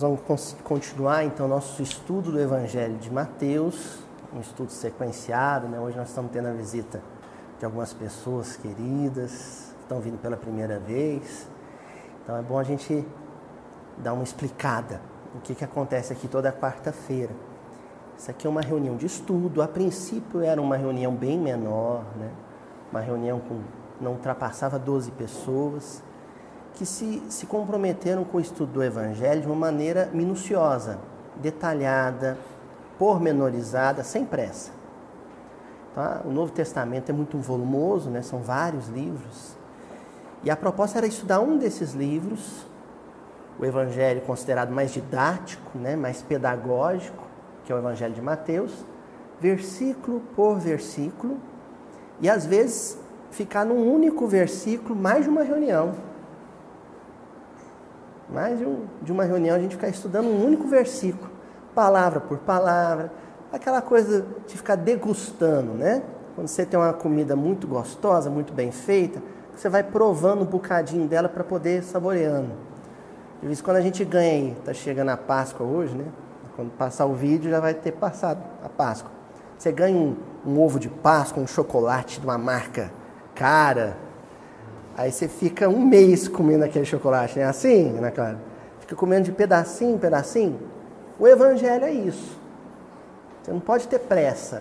Nós vamos continuar então nosso estudo do Evangelho de Mateus, um estudo sequenciado. Né? Hoje nós estamos tendo a visita de algumas pessoas queridas que estão vindo pela primeira vez. Então é bom a gente dar uma explicada o que, que acontece aqui toda quarta-feira. Isso aqui é uma reunião de estudo. A princípio era uma reunião bem menor, né? uma reunião com não ultrapassava 12 pessoas, que se, se comprometeram com o estudo do Evangelho de uma maneira minuciosa, detalhada, pormenorizada, sem pressa. Tá? O Novo Testamento é muito volumoso, né? são vários livros. E a proposta era estudar um desses livros, o Evangelho considerado mais didático, né? mais pedagógico, que é o Evangelho de Mateus, versículo por versículo, e às vezes ficar num único versículo mais de uma reunião. Mais de, um, de uma reunião a gente ficar estudando um único versículo, palavra por palavra, aquela coisa de ficar degustando, né? Quando você tem uma comida muito gostosa, muito bem feita, você vai provando um bocadinho dela para poder saboreando. De vez em quando a gente ganha aí, tá chegando a Páscoa hoje, né? Quando passar o vídeo já vai ter passado a Páscoa. Você ganha um, um ovo de Páscoa, um chocolate de uma marca cara. Aí você fica um mês comendo aquele chocolate, né? Assim, Ana Clara? Fica comendo de pedacinho em pedacinho. O Evangelho é isso. Você não pode ter pressa.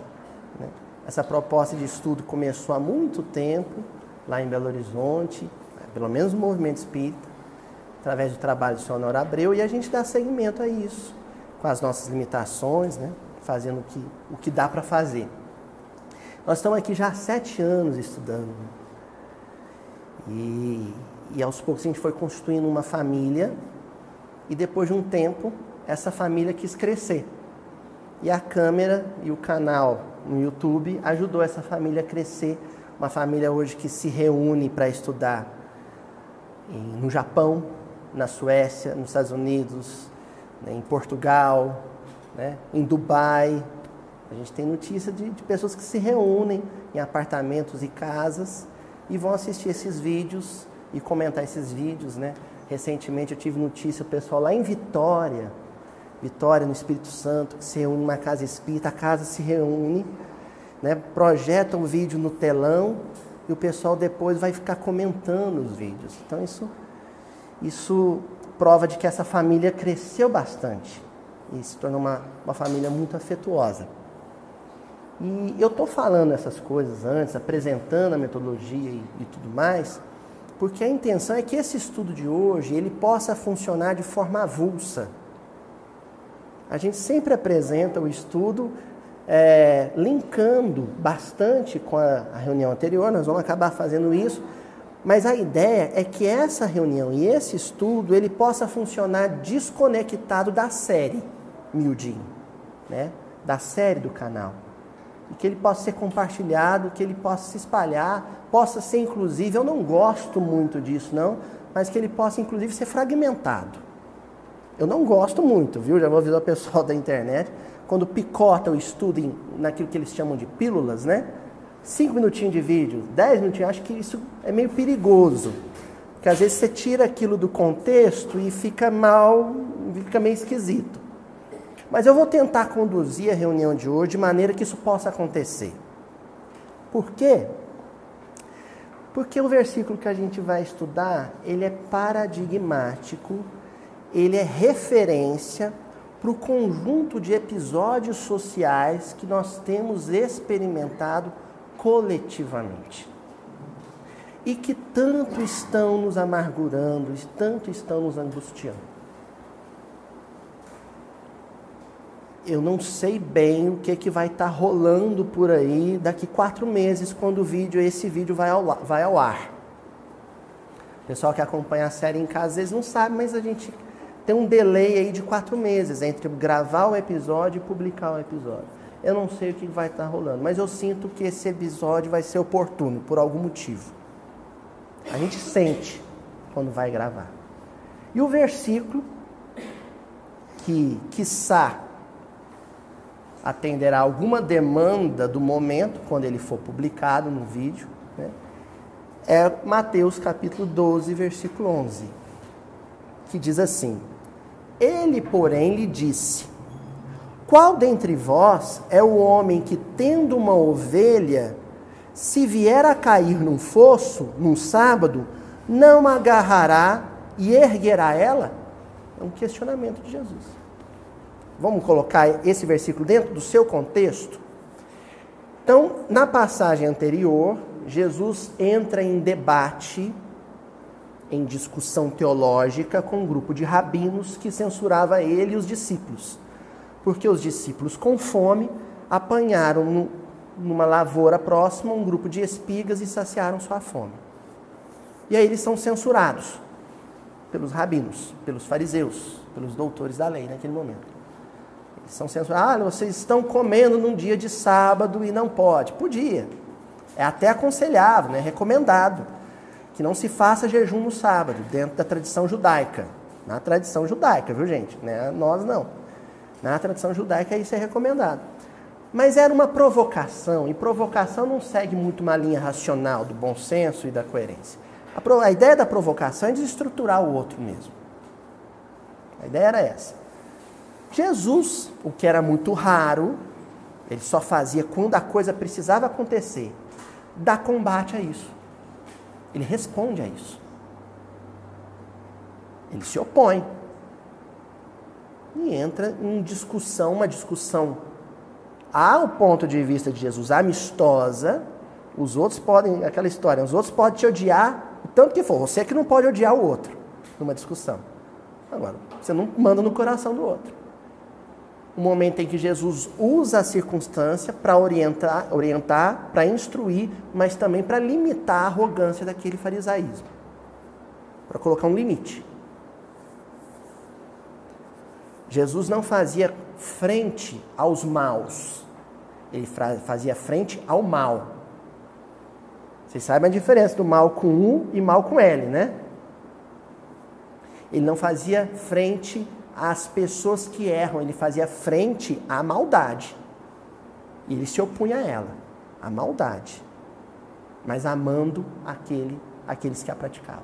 Né? Essa proposta de estudo começou há muito tempo, lá em Belo Horizonte, pelo menos o movimento espírita, através do trabalho do senhor Honor Abreu, e a gente dá seguimento a isso, com as nossas limitações, né? fazendo o que, o que dá para fazer. Nós estamos aqui já há sete anos estudando. E, e aos poucos a gente foi constituindo uma família. E depois de um tempo, essa família quis crescer. E a câmera e o canal no YouTube ajudou essa família a crescer. Uma família hoje que se reúne para estudar no Japão, na Suécia, nos Estados Unidos, né, em Portugal, né, em Dubai, a gente tem notícia de, de pessoas que se reúnem em apartamentos e casas e vão assistir esses vídeos e comentar esses vídeos, né? Recentemente eu tive notícia o pessoal lá em Vitória, Vitória no Espírito Santo, que se reúne numa casa espírita, a casa se reúne, né? Projeta um vídeo no telão e o pessoal depois vai ficar comentando os vídeos. Então isso isso prova de que essa família cresceu bastante e se tornou uma, uma família muito afetuosa. E eu estou falando essas coisas antes, apresentando a metodologia e, e, tudo mais, porque a intenção é que esse estudo de hoje ele possa funcionar de forma avulsa. A gente sempre apresenta o estudo é, linkando bastante com a, a reunião anterior, nós vamos acabar fazendo isso, mas a ideia é que essa reunião e esse estudo ele possa funcionar desconectado da série miudinho, né? da série do canal e que ele possa ser compartilhado, que ele possa se espalhar, possa ser inclusive, eu não gosto muito disso não, mas que ele possa inclusive ser fragmentado. Eu não gosto muito, viu? Já vou avisar o pessoal da internet, quando picota o estudo em, naquilo que eles chamam de pílulas, né? Cinco minutinhos de vídeo, dez minutinhos, acho que isso é meio perigoso. Porque às vezes você tira aquilo do contexto e fica mal, fica meio esquisito. Mas eu vou tentar conduzir a reunião de hoje de maneira que isso possa acontecer. Por quê? Porque o versículo que a gente vai estudar, ele é paradigmático, ele é referência para o conjunto de episódios sociais que nós temos experimentado coletivamente. E que tanto estão nos amargurando, tanto estão nos angustiando. Eu não sei bem o que, que vai estar tá rolando por aí daqui quatro meses, quando o vídeo, esse vídeo vai ao, vai ao ar. O pessoal que acompanha a série em casa, às vezes não sabe, mas a gente tem um delay aí de quatro meses entre gravar o episódio e publicar o episódio. Eu não sei o que vai estar tá rolando, mas eu sinto que esse episódio vai ser oportuno, por algum motivo. A gente sente quando vai gravar. E o versículo que, quiçá, atenderá alguma demanda do momento, quando ele for publicado no vídeo, né? é Mateus capítulo 12, versículo 11. que diz assim: Ele, porém, lhe disse: Qual dentre vós é o homem que, tendo uma ovelha, se vier a cair num fosso, num sábado, não agarrará e erguerá ela? É um questionamento de Jesus. Vamos colocar esse versículo dentro do seu contexto? Então, na passagem anterior, Jesus entra em debate, em discussão teológica com um grupo de rabinos que censurava ele e os discípulos. Porque os discípulos, com fome, apanharam numa lavoura próxima um grupo de espigas e saciaram sua fome. E aí eles são censurados pelos rabinos, pelos fariseus, pelos doutores da lei naquele momento. São censurados. Ah, vocês estão comendo num dia de sábado e não pode. Podia. É até aconselhável, né? recomendado que não se faça jejum no sábado, dentro da tradição judaica. Na tradição judaica, viu gente? Né? Nós não. Na tradição judaica isso é recomendado. Mas era uma provocação, e provocação não segue muito uma linha racional do bom senso e da coerência. A, pro, a ideia da provocação é desestruturar o outro mesmo. A ideia era essa. Jesus, o que era muito raro, ele só fazia quando a coisa precisava acontecer, dá combate a isso. Ele responde a isso. Ele se opõe. E entra em discussão, uma discussão ao ponto de vista de Jesus amistosa. Os outros podem, aquela história, os outros podem te odiar o tanto que for. Você é que não pode odiar o outro numa discussão. Agora, você não manda no coração do outro o momento em que Jesus usa a circunstância para orientar, orientar para instruir, mas também para limitar a arrogância daquele farisaísmo. Para colocar um limite. Jesus não fazia frente aos maus, ele fazia frente ao mal. Vocês sabem a diferença do mal com U e mal com L, né? Ele não fazia frente as pessoas que erram, ele fazia frente à maldade. E ele se opunha a ela, à maldade, mas amando aquele, aqueles que a praticavam.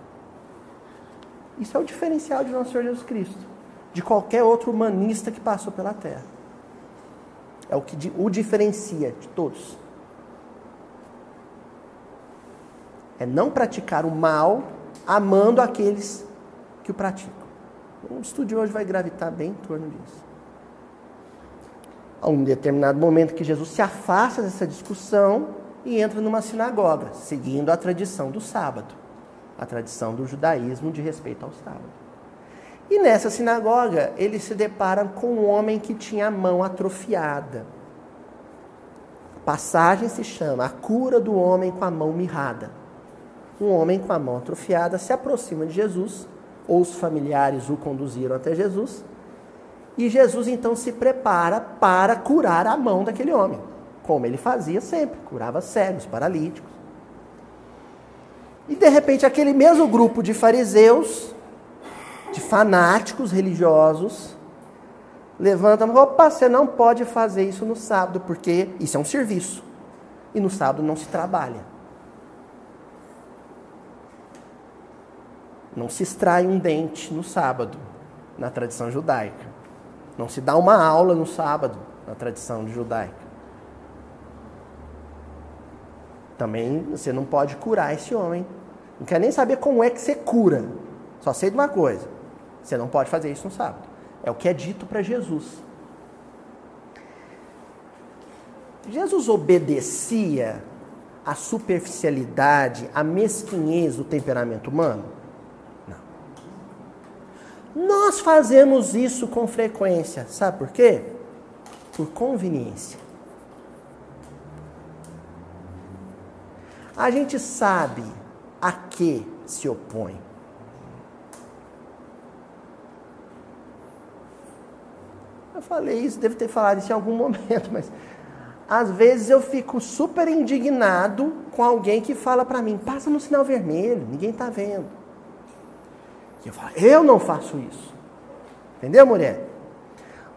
Isso é o diferencial de nosso Senhor Jesus Cristo, de qualquer outro humanista que passou pela terra. É o que o diferencia de todos. É não praticar o mal amando aqueles que o praticam. O estudo hoje vai gravitar bem em torno disso. A um determinado momento que Jesus se afasta dessa discussão e entra numa sinagoga, seguindo a tradição do sábado, a tradição do judaísmo de respeito ao sábado. E nessa sinagoga, ele se depara com um homem que tinha a mão atrofiada. A passagem se chama A Cura do Homem com a Mão Mirrada. Um homem com a mão atrofiada se aproxima de Jesus ou os familiares o conduziram até Jesus. E Jesus então se prepara para curar a mão daquele homem, como ele fazia sempre, curava cegos, paralíticos. E de repente aquele mesmo grupo de fariseus, de fanáticos religiosos, levanta, opa, você não pode fazer isso no sábado, porque isso é um serviço. E no sábado não se trabalha. Não se extrai um dente no sábado, na tradição judaica. Não se dá uma aula no sábado, na tradição judaica. Também você não pode curar esse homem. Não quer nem saber como é que você cura. Só sei de uma coisa: você não pode fazer isso no sábado. É o que é dito para Jesus. Jesus obedecia à superficialidade, à mesquinhez do temperamento humano? Nós fazemos isso com frequência. Sabe por quê? Por conveniência. A gente sabe a que se opõe. Eu falei isso, devo ter falado isso em algum momento, mas às vezes eu fico super indignado com alguém que fala para mim: passa no sinal vermelho, ninguém está vendo. E eu falo, eu não faço isso. Entendeu, mulher?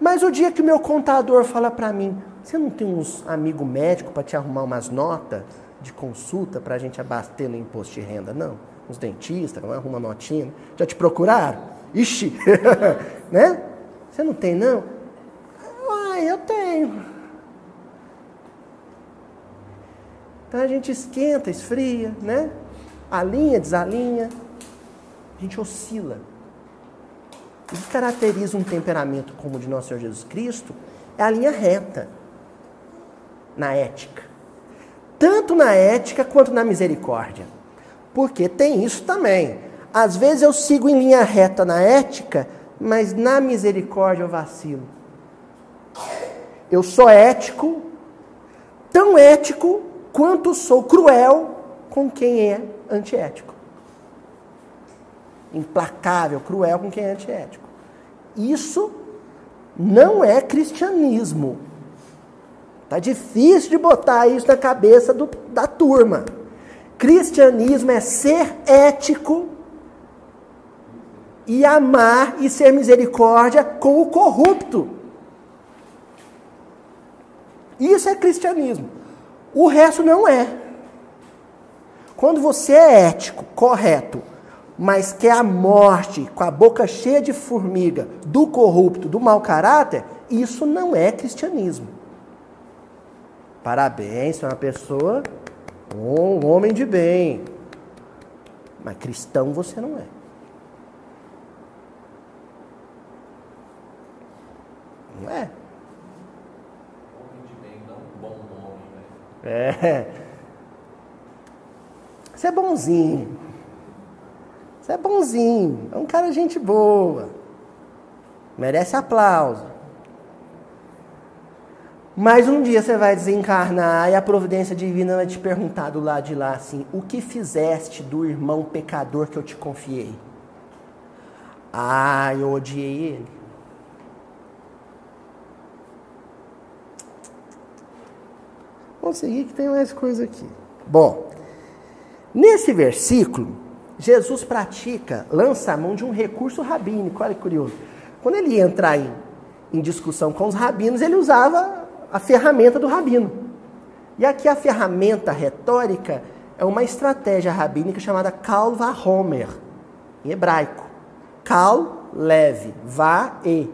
Mas o dia que o meu contador fala para mim, você não tem uns amigo médico para te arrumar umas notas de consulta para a gente abater no imposto de renda, não? Uns dentistas, não arruma notinha. Já te procuraram? Ixi, né? Você não tem, não? Ah, eu tenho. Então a gente esquenta, esfria, né? Alinha, desalinha. A gente oscila. O que caracteriza um temperamento como o de nosso Senhor Jesus Cristo é a linha reta na ética. Tanto na ética quanto na misericórdia. Porque tem isso também. Às vezes eu sigo em linha reta na ética, mas na misericórdia eu vacilo. Eu sou ético, tão ético quanto sou cruel com quem é antiético. Implacável, cruel com quem é antiético. Isso não é cristianismo. Tá difícil de botar isso na cabeça do, da turma. Cristianismo é ser ético e amar e ser misericórdia com o corrupto. Isso é cristianismo. O resto não é. Quando você é ético, correto, mas quer a morte com a boca cheia de formiga do corrupto, do mau caráter, isso não é cristianismo. Parabéns, você é uma pessoa, um homem de bem. Mas cristão você não é. Não é? Homem de bem, não um bom nome, né? É. Você é bonzinho. Você é bonzinho. É um cara gente boa. Merece aplauso. Mas um dia você vai desencarnar e a providência divina vai te perguntar do lado de lá assim: o que fizeste do irmão pecador que eu te confiei? Ah, eu odiei ele. Vamos seguir que tem mais coisa aqui. Bom, nesse versículo, Jesus pratica, lança a mão de um recurso rabínico. Olha que curioso. Quando ele ia entrar em, em discussão com os rabinos, ele usava a ferramenta do rabino. E aqui a ferramenta retórica é uma estratégia rabínica chamada Kal Homer, em hebraico. Kal, leve, va e.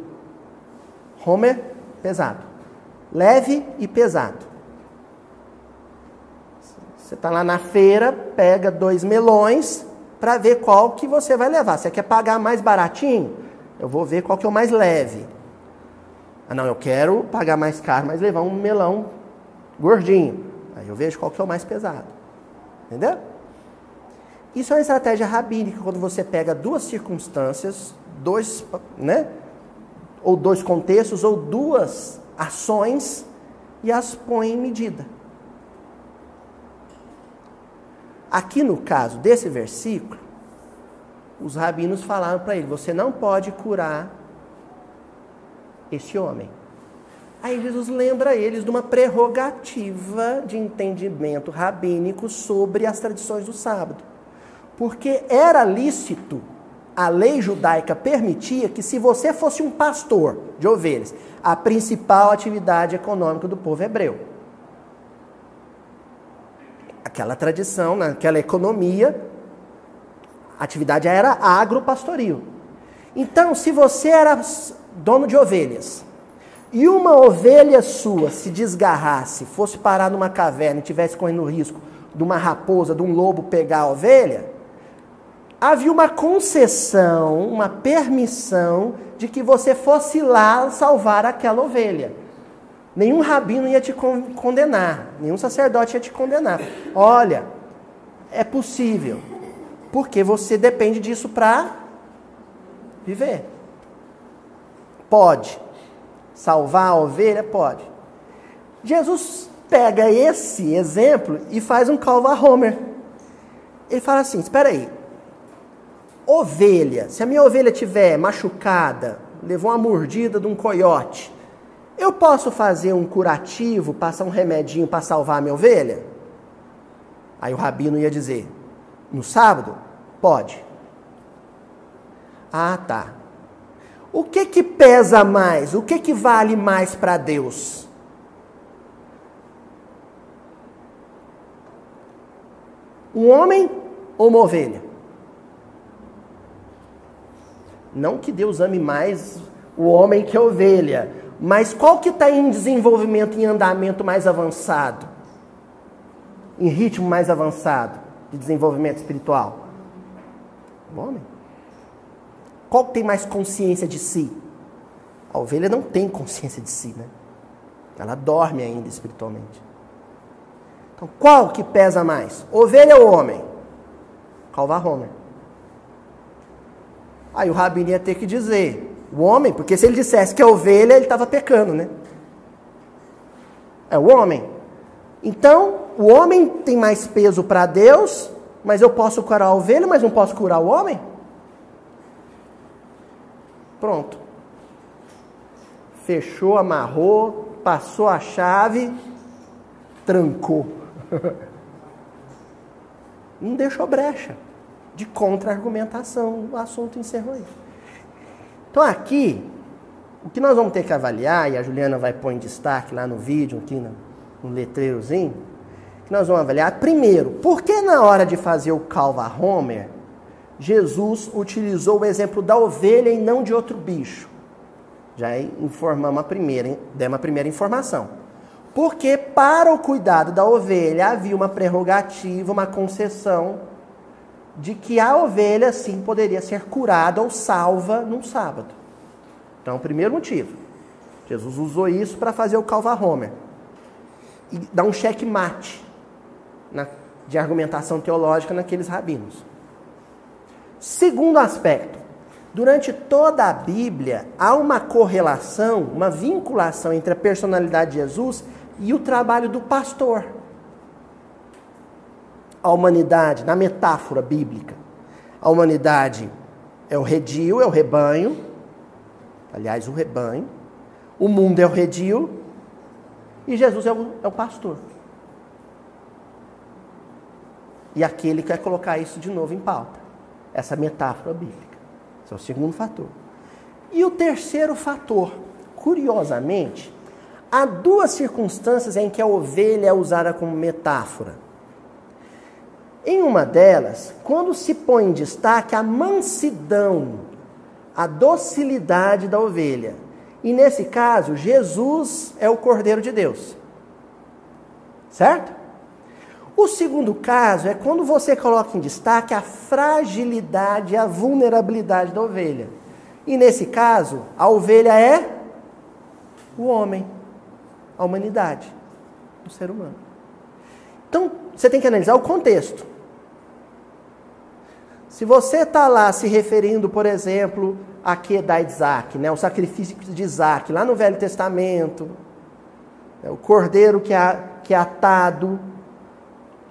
Homer, pesado. Leve e pesado. Você está lá na feira, pega dois melões para ver qual que você vai levar. Você quer pagar mais baratinho? Eu vou ver qual que é o mais leve. Ah, não, eu quero pagar mais caro, mas levar um melão gordinho. Aí eu vejo qual que é o mais pesado. Entendeu? Isso é uma estratégia rabínica quando você pega duas circunstâncias, dois, né? Ou dois contextos, ou duas ações e as põe em medida. Aqui no caso desse versículo, os rabinos falaram para ele: você não pode curar esse homem. Aí Jesus lembra eles de uma prerrogativa de entendimento rabínico sobre as tradições do sábado. Porque era lícito, a lei judaica permitia que se você fosse um pastor de ovelhas, a principal atividade econômica do povo hebreu. Aquela tradição, naquela economia, a atividade era agropastoril. Então, se você era dono de ovelhas, e uma ovelha sua se desgarrasse, fosse parar numa caverna e tivesse correndo risco de uma raposa, de um lobo pegar a ovelha, havia uma concessão, uma permissão de que você fosse lá salvar aquela ovelha. Nenhum rabino ia te condenar, nenhum sacerdote ia te condenar. Olha, é possível, porque você depende disso para viver. Pode. Salvar a ovelha? Pode. Jesus pega esse exemplo e faz um calva Homer. Ele fala assim: espera aí. Ovelha, se a minha ovelha tiver machucada, levou uma mordida de um coiote, eu posso fazer um curativo, passar um remedinho para salvar a minha ovelha? Aí o rabino ia dizer: no sábado? Pode. Ah, tá. O que que pesa mais? O que que vale mais para Deus? Um homem ou uma ovelha? Não que Deus ame mais o homem que a ovelha, mas qual que está em desenvolvimento, em andamento mais avançado? Em ritmo mais avançado de desenvolvimento espiritual? O homem. Qual que tem mais consciência de si? A ovelha não tem consciência de si, né? Ela dorme ainda espiritualmente. Então, qual que pesa mais? Ovelha ou homem? Calvar Homer. Aí o rabino ia ter que dizer, o homem, porque se ele dissesse que é ovelha, ele estava pecando, né? É o homem. Então, o homem tem mais peso para Deus, mas eu posso curar a ovelha, mas não posso curar o homem? Pronto. Fechou, amarrou, passou a chave, trancou. não deixou brecha de contra-argumentação. O assunto encerrou aí. Então aqui, o que nós vamos ter que avaliar, e a Juliana vai pôr em destaque lá no vídeo, aqui no, no letreirozinho, que nós vamos avaliar, primeiro, por que na hora de fazer o Calva Homer, Jesus utilizou o exemplo da ovelha e não de outro bicho? Já informamos a primeira, demos a primeira informação. Porque para o cuidado da ovelha havia uma prerrogativa, uma concessão de que a ovelha sim poderia ser curada ou salva num sábado. Então, primeiro motivo. Jesus usou isso para fazer o Calva Homer. E dar um checkmate na, de argumentação teológica naqueles rabinos. Segundo aspecto, durante toda a Bíblia há uma correlação, uma vinculação entre a personalidade de Jesus e o trabalho do pastor. A humanidade, na metáfora bíblica, a humanidade é o redil, é o rebanho, aliás, o rebanho, o mundo é o redil e Jesus é o, é o pastor. E aqui ele quer colocar isso de novo em pauta, essa metáfora bíblica. Esse é o segundo fator. E o terceiro fator, curiosamente, Há duas circunstâncias em que a ovelha é usada como metáfora. Em uma delas, quando se põe em destaque a mansidão, a docilidade da ovelha. E nesse caso, Jesus é o Cordeiro de Deus. Certo? O segundo caso é quando você coloca em destaque a fragilidade, a vulnerabilidade da ovelha. E nesse caso, a ovelha é o homem a humanidade, o ser humano. Então, você tem que analisar o contexto. Se você está lá se referindo, por exemplo, a da Isaac, né, o sacrifício de Isaac, lá no Velho Testamento, né, o cordeiro que é, que é atado,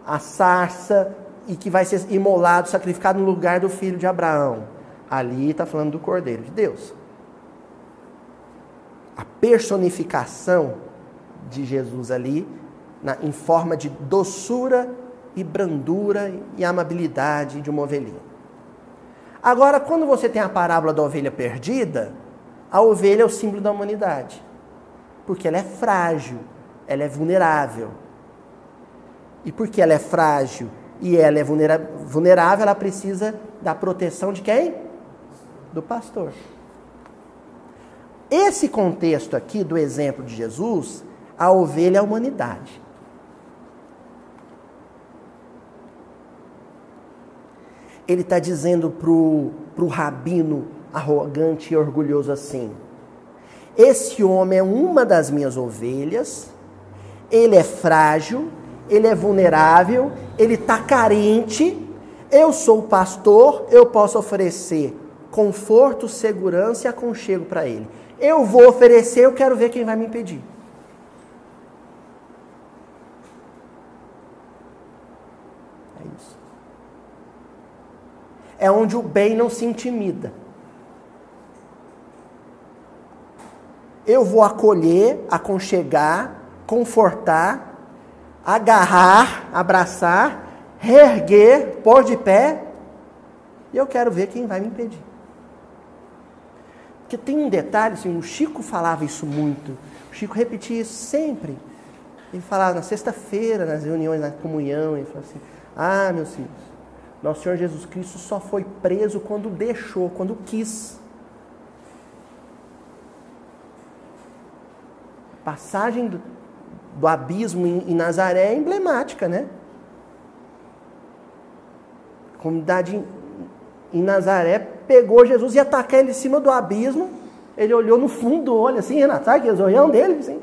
a sarça e que vai ser imolado, sacrificado no lugar do filho de Abraão. Ali está falando do cordeiro de Deus. A personificação de Jesus ali, na, em forma de doçura e brandura e amabilidade de uma ovelhinha. Agora, quando você tem a parábola da ovelha perdida, a ovelha é o símbolo da humanidade. Porque ela é frágil, ela é vulnerável. E porque ela é frágil e ela é vulnerável, ela precisa da proteção de quem? Do pastor. Esse contexto aqui do exemplo de Jesus a ovelha é a humanidade. Ele está dizendo para o rabino arrogante e orgulhoso assim: Esse homem é uma das minhas ovelhas, ele é frágil, ele é vulnerável, ele está carente. Eu sou pastor, eu posso oferecer conforto, segurança e aconchego para ele. Eu vou oferecer, eu quero ver quem vai me impedir. É onde o bem não se intimida. Eu vou acolher, aconchegar, confortar, agarrar, abraçar, reerguer, pôr de pé, e eu quero ver quem vai me impedir. Porque tem um detalhe, assim, o Chico falava isso muito, o Chico repetia isso sempre. Ele falava na sexta-feira, nas reuniões, na comunhão, ele falava assim: Ah, meus filhos, nosso Senhor Jesus Cristo só foi preso quando deixou, quando quis. A passagem do, do abismo em, em Nazaré é emblemática, né? A comunidade em, Nazaré pegou Jesus e atacou ele em cima do abismo. Ele olhou no fundo do olho, assim, Renato, sabe aqueles é olhão dele? Assim?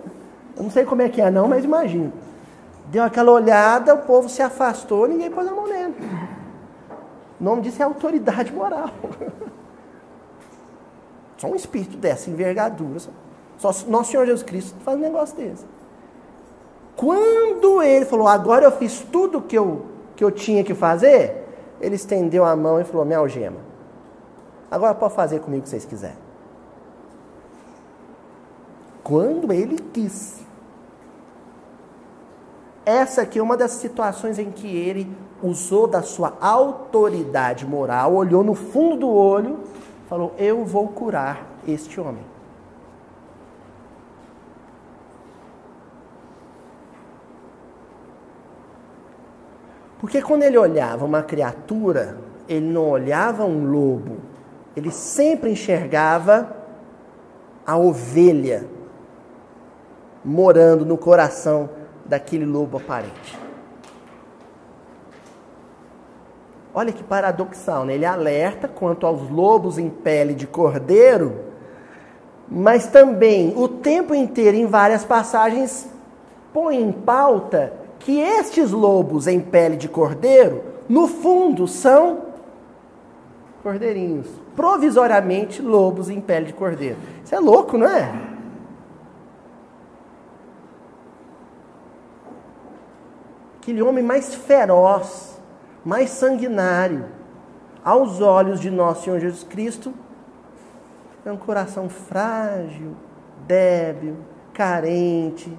Eu não sei como é que é, não, mas imagino. Deu aquela olhada, o povo se afastou, ninguém pôs a mão nele. O nome disso é autoridade moral. Só um espírito dessa envergadura. Só nosso Senhor Jesus Cristo faz um negócio desse. Quando ele falou, agora eu fiz tudo que eu, que eu tinha que fazer, ele estendeu a mão e falou, minha algema. Agora pode fazer comigo o que vocês quiserem. Quando ele quis. Essa aqui é uma das situações em que ele usou da sua autoridade moral, olhou no fundo do olho, falou: Eu vou curar este homem. Porque quando ele olhava uma criatura, ele não olhava um lobo, ele sempre enxergava a ovelha morando no coração daquele lobo aparente. Olha que paradoxal, né? Ele alerta quanto aos lobos em pele de cordeiro, mas também o tempo inteiro, em várias passagens, põe em pauta que estes lobos em pele de cordeiro, no fundo, são cordeirinhos. Provisoriamente, lobos em pele de cordeiro. Isso é louco, não é? aquele homem mais feroz, mais sanguinário, aos olhos de nosso Senhor Jesus Cristo, é um coração frágil, débil, carente,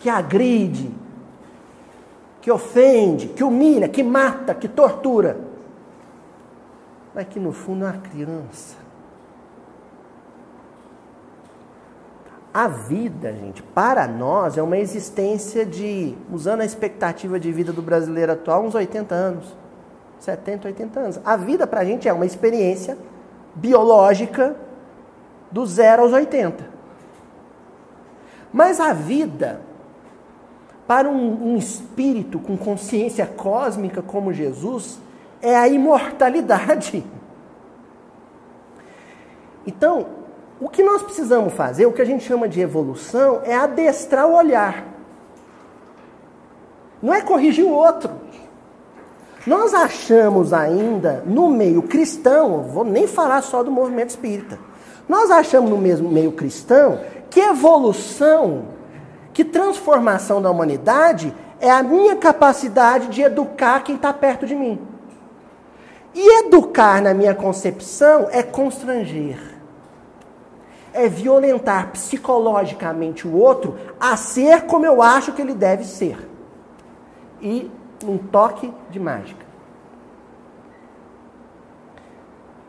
que agride, que ofende, que humilha, que mata, que tortura, mas que no fundo é uma criança A vida, gente, para nós é uma existência de, usando a expectativa de vida do brasileiro atual, uns 80 anos. 70, 80 anos. A vida para a gente é uma experiência biológica do zero aos 80. Mas a vida, para um, um espírito com consciência cósmica como Jesus, é a imortalidade. Então, o que nós precisamos fazer, o que a gente chama de evolução, é adestrar o olhar. Não é corrigir o outro. Nós achamos ainda no meio cristão, vou nem falar só do movimento espírita. Nós achamos no mesmo meio cristão que evolução, que transformação da humanidade é a minha capacidade de educar quem está perto de mim. E educar, na minha concepção, é constranger é violentar psicologicamente o outro a ser como eu acho que ele deve ser. E um toque de mágica.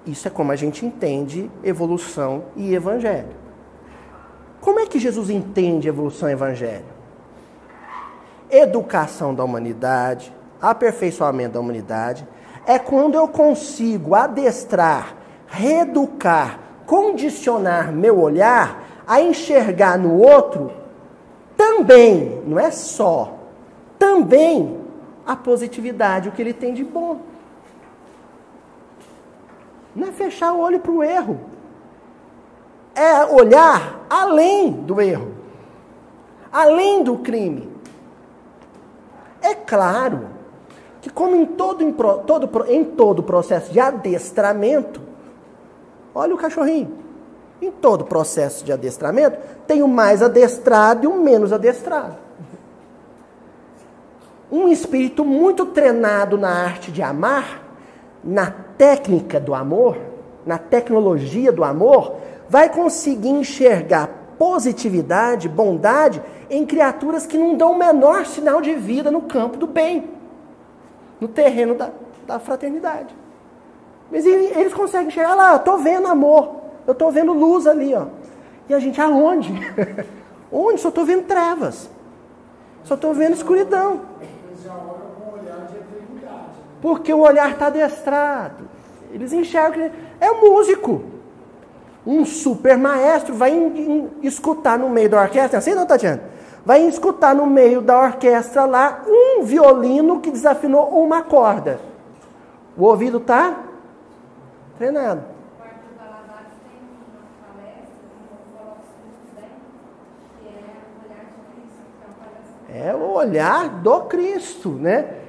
Isso é como a gente entende evolução e evangelho. Como é que Jesus entende evolução e evangelho? Educação da humanidade, aperfeiçoamento da humanidade, é quando eu consigo adestrar, reeducar condicionar meu olhar a enxergar no outro também, não é só, também a positividade, o que ele tem de bom. Não é fechar o olho para o erro. É olhar além do erro, além do crime. É claro que, como em todo, em todo, em todo processo de adestramento, Olha o cachorrinho. Em todo processo de adestramento, tem o mais adestrado e o menos adestrado. Um espírito muito treinado na arte de amar, na técnica do amor, na tecnologia do amor, vai conseguir enxergar positividade, bondade em criaturas que não dão o menor sinal de vida no campo do bem, no terreno da, da fraternidade. Mas eles conseguem chegar lá, eu estou vendo amor, eu estou vendo luz ali, ó. E a gente, aonde? Onde? Só estou vendo trevas. Só estou vendo escuridão. Porque o olhar está adestrado. Eles enxergam é o músico. Um super maestro vai escutar no meio da orquestra, assim não, Tatiana? Vai escutar no meio da orquestra lá um violino que desafinou uma corda. O ouvido está treinado. É o olhar do Cristo, né?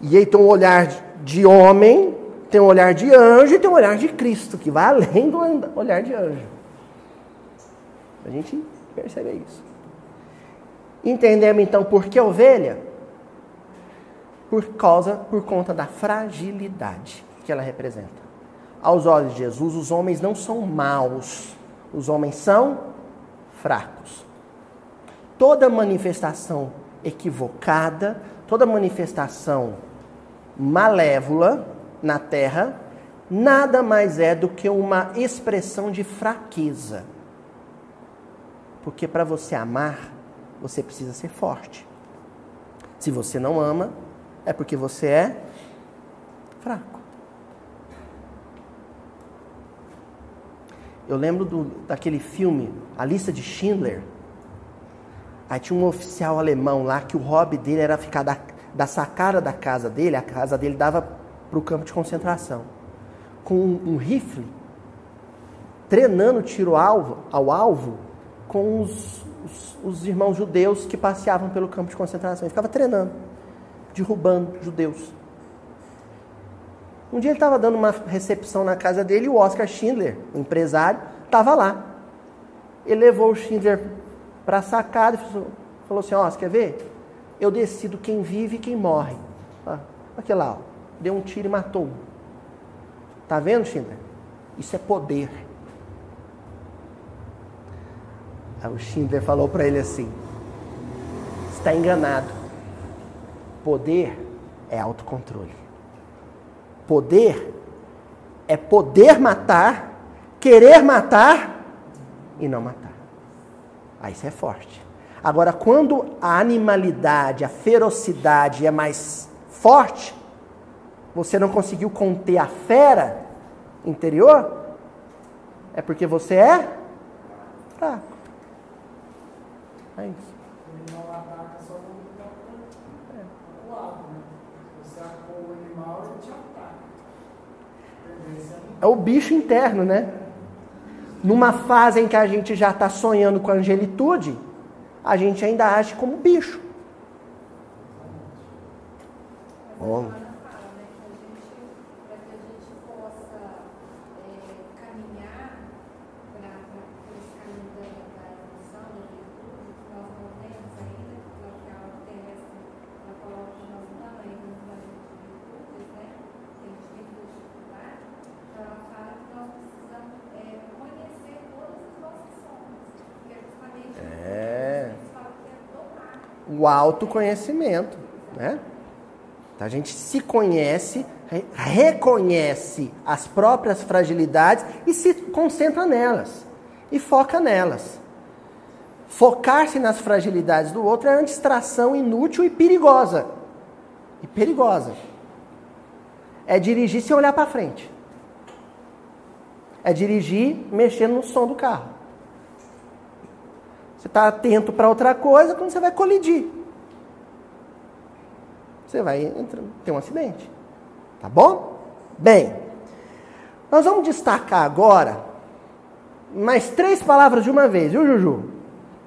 E aí tem um olhar de homem, tem um olhar de anjo e tem um olhar de Cristo, que vai além do olhar de anjo. A gente percebe isso. Entendemos então por que ovelha? Por causa, por conta da fragilidade que ela representa. Aos olhos de Jesus, os homens não são maus, os homens são fracos toda manifestação equivocada, toda manifestação malévola na terra, nada mais é do que uma expressão de fraqueza. Porque para você amar, você precisa ser forte. Se você não ama, é porque você é fraco. Eu lembro do, daquele filme, A Lista de Schindler. Aí tinha um oficial alemão lá que o hobby dele era ficar da, da sacada da casa dele, a casa dele dava para o campo de concentração, com um, um rifle, treinando tiro alvo, ao alvo com os, os, os, irmãos judeus que passeavam pelo campo de concentração. Ele ficava treinando, derrubando judeus. Um dia ele estava dando uma recepção na casa dele e o Oscar Schindler, o empresário, estava lá. Ele levou o Schindler para a sacada e falou assim: Ó, quer ver? Eu decido quem vive e quem morre. Aquele lá, ó, deu um tiro e matou. Tá vendo, Schindler? Isso é poder. Aí o Schindler falou para ele assim: está enganado. Poder é autocontrole. Poder é poder matar, querer matar e não matar. Aí isso é forte. Agora, quando a animalidade, a ferocidade é mais forte, você não conseguiu conter a fera interior, é porque você é fraco. É isso. É o bicho interno, né? numa fase em que a gente já está sonhando com a angelitude, a gente ainda age como bicho. Bom. O autoconhecimento, né? Então, a gente se conhece, reconhece as próprias fragilidades e se concentra nelas e foca nelas. Focar-se nas fragilidades do outro é uma distração inútil e perigosa. E perigosa. É dirigir sem olhar para frente. É dirigir mexendo no som do carro. Você está atento para outra coisa quando você vai colidir. Você vai ter um acidente. Tá bom? Bem, nós vamos destacar agora mais três palavras de uma vez, viu, Juju?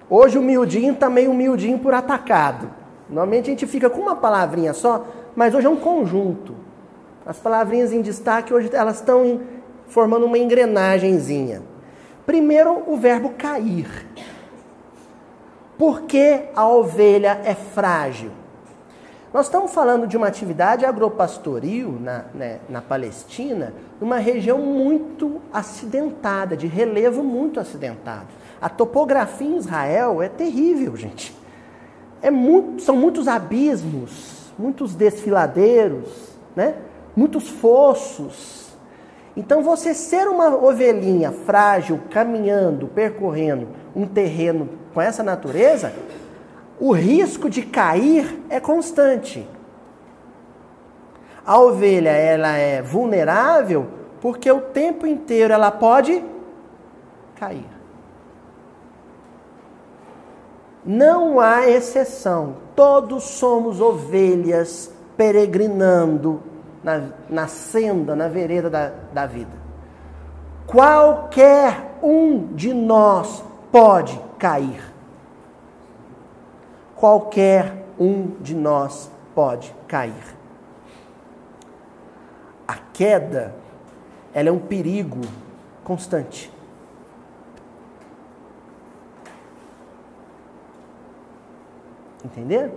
Hoje o miudinho está meio miudinho por atacado. Normalmente a gente fica com uma palavrinha só, mas hoje é um conjunto. As palavrinhas em destaque hoje elas estão formando uma engrenagemzinha. Primeiro, o verbo cair. Por que a ovelha é frágil? Nós estamos falando de uma atividade agropastoril na, né, na Palestina, numa região muito acidentada, de relevo muito acidentado. A topografia em Israel é terrível, gente. É muito, são muitos abismos, muitos desfiladeiros, né? muitos fossos. Então, você ser uma ovelhinha frágil, caminhando, percorrendo um terreno com essa natureza, o risco de cair é constante. A ovelha ela é vulnerável porque o tempo inteiro ela pode cair. Não há exceção. Todos somos ovelhas peregrinando na, na senda, na vereda da, da vida. Qualquer um de nós pode cair. Qualquer um de nós pode cair. A queda, ela é um perigo constante. Entender?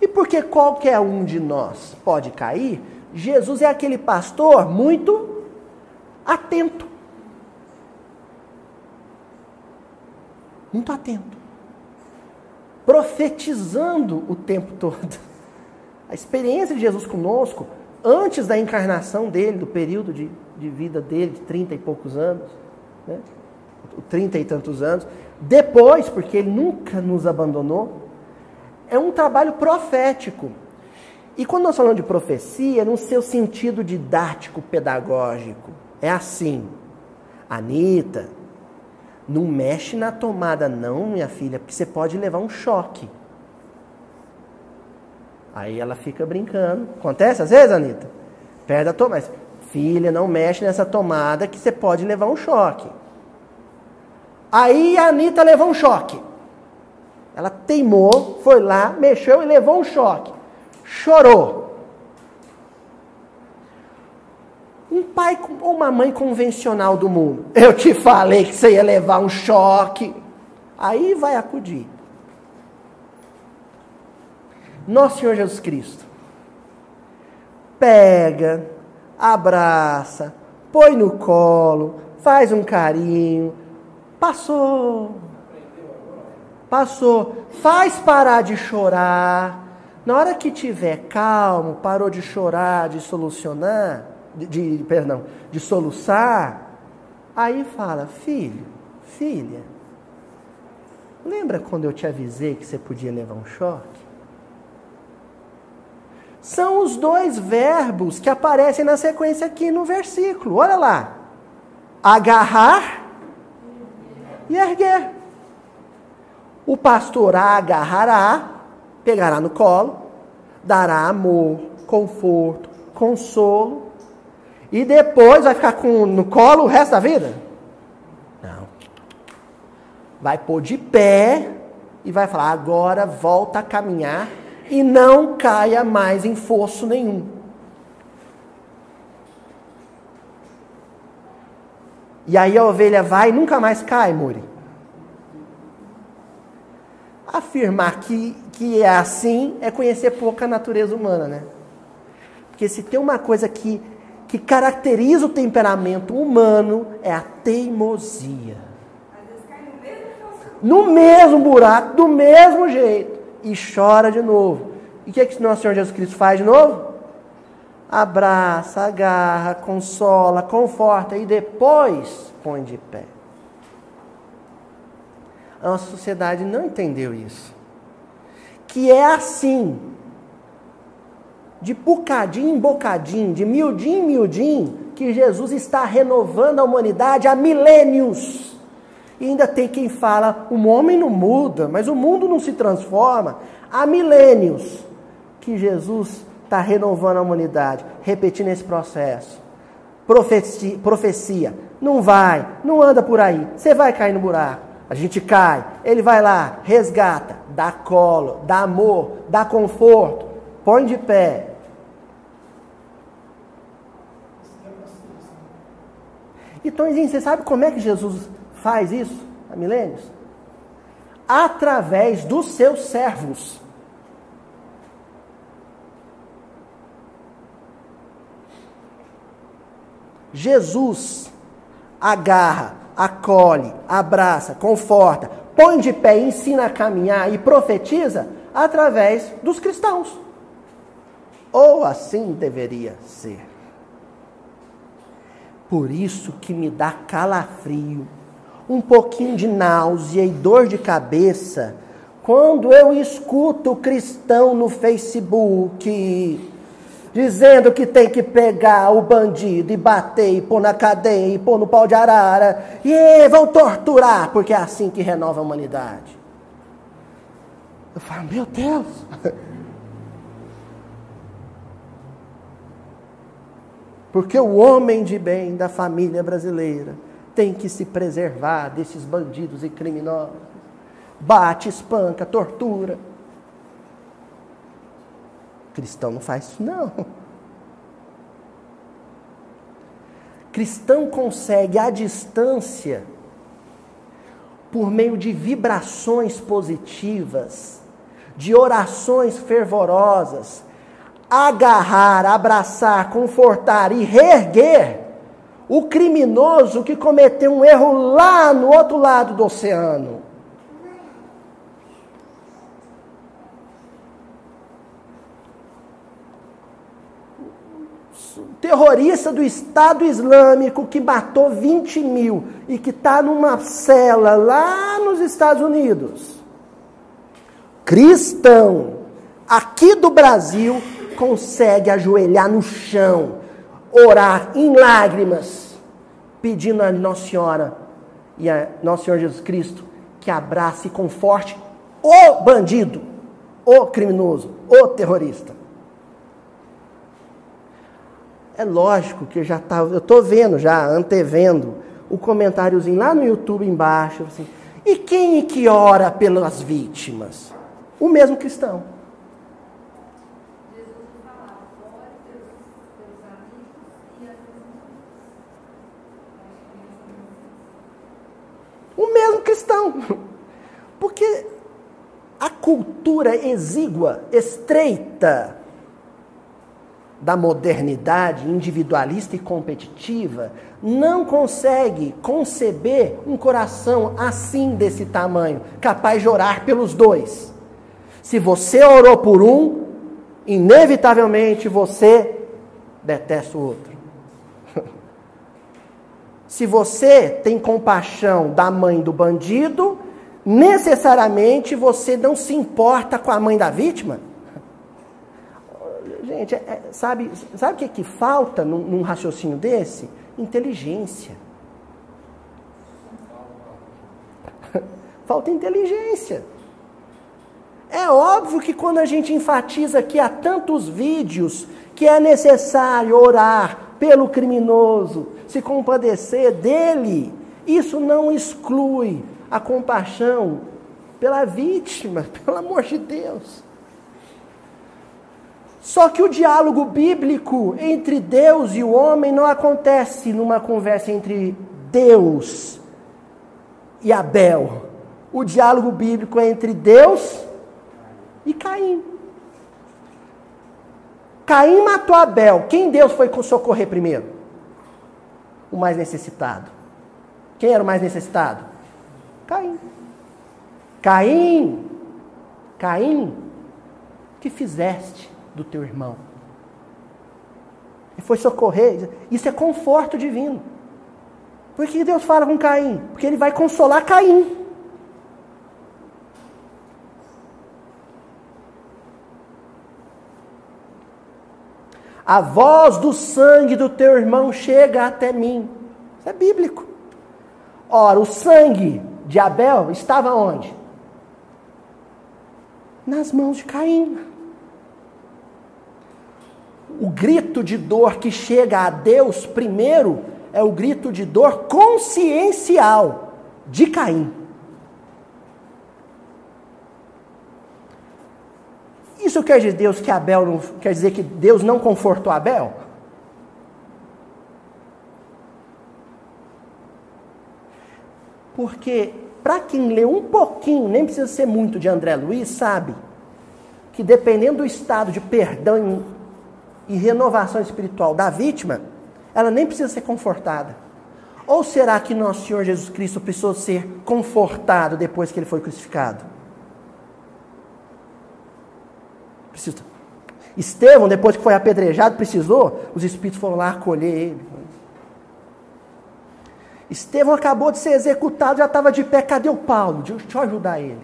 E porque qualquer um de nós pode cair, Jesus é aquele pastor muito atento. Muito atento. Profetizando o tempo todo. A experiência de Jesus conosco, antes da encarnação dele, do período de, de vida dele, de 30 e poucos anos, né? 30 e tantos anos, depois, porque ele nunca nos abandonou, é um trabalho profético. E quando nós falamos de profecia, no seu sentido didático, pedagógico, é assim. Anitta, não mexe na tomada não, minha filha, porque você pode levar um choque. Aí ela fica brincando. Acontece às vezes, Anitta? Perde a tomada. Filha, não mexe nessa tomada que você pode levar um choque. Aí a Anitta levou um choque. Ela teimou, foi lá, mexeu e levou um choque. Chorou. Um pai ou uma mãe convencional do mundo. Eu te falei que você ia levar um choque. Aí vai acudir. Nosso Senhor Jesus Cristo. Pega, abraça, põe no colo, faz um carinho. Passou. Passou. Faz parar de chorar. Na hora que tiver calmo, parou de chorar, de solucionar, de, de perdão, de soluçar, aí fala: "Filho, filha, lembra quando eu te avisei que você podia levar um choque?" são os dois verbos que aparecem na sequência aqui no versículo. Olha lá. Agarrar e erguer. O pastor agarrará, pegará no colo, dará amor, conforto, consolo, e depois vai ficar com, no colo o resto da vida? Não. Vai pôr de pé e vai falar: agora volta a caminhar e não caia mais em fosso nenhum. E aí a ovelha vai e nunca mais cai, Muri. Afirmar que, que é assim é conhecer pouco a natureza humana, né? Porque se tem uma coisa que, que caracteriza o temperamento humano é a teimosia. No mesmo buraco, do mesmo jeito e chora de novo. E o que, é que nosso Senhor Jesus Cristo faz de novo? Abraça, agarra, consola, conforta e depois põe de pé. A nossa sociedade não entendeu isso. Que é assim, de bocadinho em bocadinho, de miudinho em miudinho, que Jesus está renovando a humanidade há milênios. E ainda tem quem fala: o homem não muda, mas o mundo não se transforma. Há milênios que Jesus está renovando a humanidade, repetindo esse processo. Profecia, profecia, não vai, não anda por aí, você vai cair no buraco. A gente cai, ele vai lá, resgata, dá colo, dá amor, dá conforto, põe de pé. Então, você sabe como é que Jesus faz isso há milênios? Através dos seus servos. Jesus agarra, acolhe, abraça, conforta, põe de pé, ensina a caminhar e profetiza através dos cristãos. Ou assim deveria ser. Por isso que me dá calafrio um pouquinho de náusea e dor de cabeça quando eu escuto cristão no Facebook dizendo que tem que pegar o bandido e bater, e pôr na cadeia, e pôr no pau de arara, e vão torturar, porque é assim que renova a humanidade. Eu falo, meu Deus! Porque o homem de bem da família brasileira tem que se preservar desses bandidos e criminosos. Bate, espanca, tortura. Cristão não faz isso, não. Cristão consegue à distância, por meio de vibrações positivas, de orações fervorosas, agarrar, abraçar, confortar e reerguer o criminoso que cometeu um erro lá no outro lado do oceano. terrorista do Estado Islâmico que matou 20 mil e que está numa cela lá nos Estados Unidos. Cristão, aqui do Brasil, consegue ajoelhar no chão, orar em lágrimas, pedindo a Nossa Senhora e a Nosso Senhor Jesus Cristo que abrace e conforte o bandido, o criminoso, o terrorista. É lógico que já tá, eu estou vendo já, antevendo, o comentáriozinho lá no YouTube embaixo, assim, e quem é que ora pelas vítimas? O mesmo cristão. O mesmo cristão. Porque a cultura exígua, estreita, da modernidade individualista e competitiva não consegue conceber um coração assim desse tamanho, capaz de orar pelos dois. Se você orou por um, inevitavelmente você detesta o outro. Se você tem compaixão da mãe do bandido, necessariamente você não se importa com a mãe da vítima. Gente, é, é, sabe, sabe o que, que falta num, num raciocínio desse? Inteligência. falta inteligência. É óbvio que quando a gente enfatiza que há tantos vídeos que é necessário orar pelo criminoso, se compadecer dele, isso não exclui a compaixão pela vítima, pelo amor de Deus. Só que o diálogo bíblico entre Deus e o homem não acontece numa conversa entre Deus e Abel. O diálogo bíblico é entre Deus e Caim. Caim matou Abel. Quem Deus foi socorrer primeiro? O mais necessitado. Quem era o mais necessitado? Caim. Caim, Caim, que fizeste? do teu irmão. E foi socorrer. Isso é conforto divino. Por que Deus fala com Caim? Porque ele vai consolar Caim. A voz do sangue do teu irmão chega até mim. Isso é bíblico. Ora, o sangue de Abel estava onde? Nas mãos de Caim o grito de dor que chega a Deus primeiro é o grito de dor consciencial de Caim. Isso quer dizer Deus que Abel não, quer dizer que Deus não confortou Abel? Porque para quem lê um pouquinho, nem precisa ser muito de André Luiz, sabe que dependendo do estado de perdão e renovação espiritual da vítima, ela nem precisa ser confortada. Ou será que nosso Senhor Jesus Cristo precisou ser confortado depois que ele foi crucificado? Precisa. Estevão, depois que foi apedrejado, precisou? Os espíritos foram lá acolher ele. Estevão acabou de ser executado, já estava de pé. Cadê o Paulo? Deixa eu ajudar ele.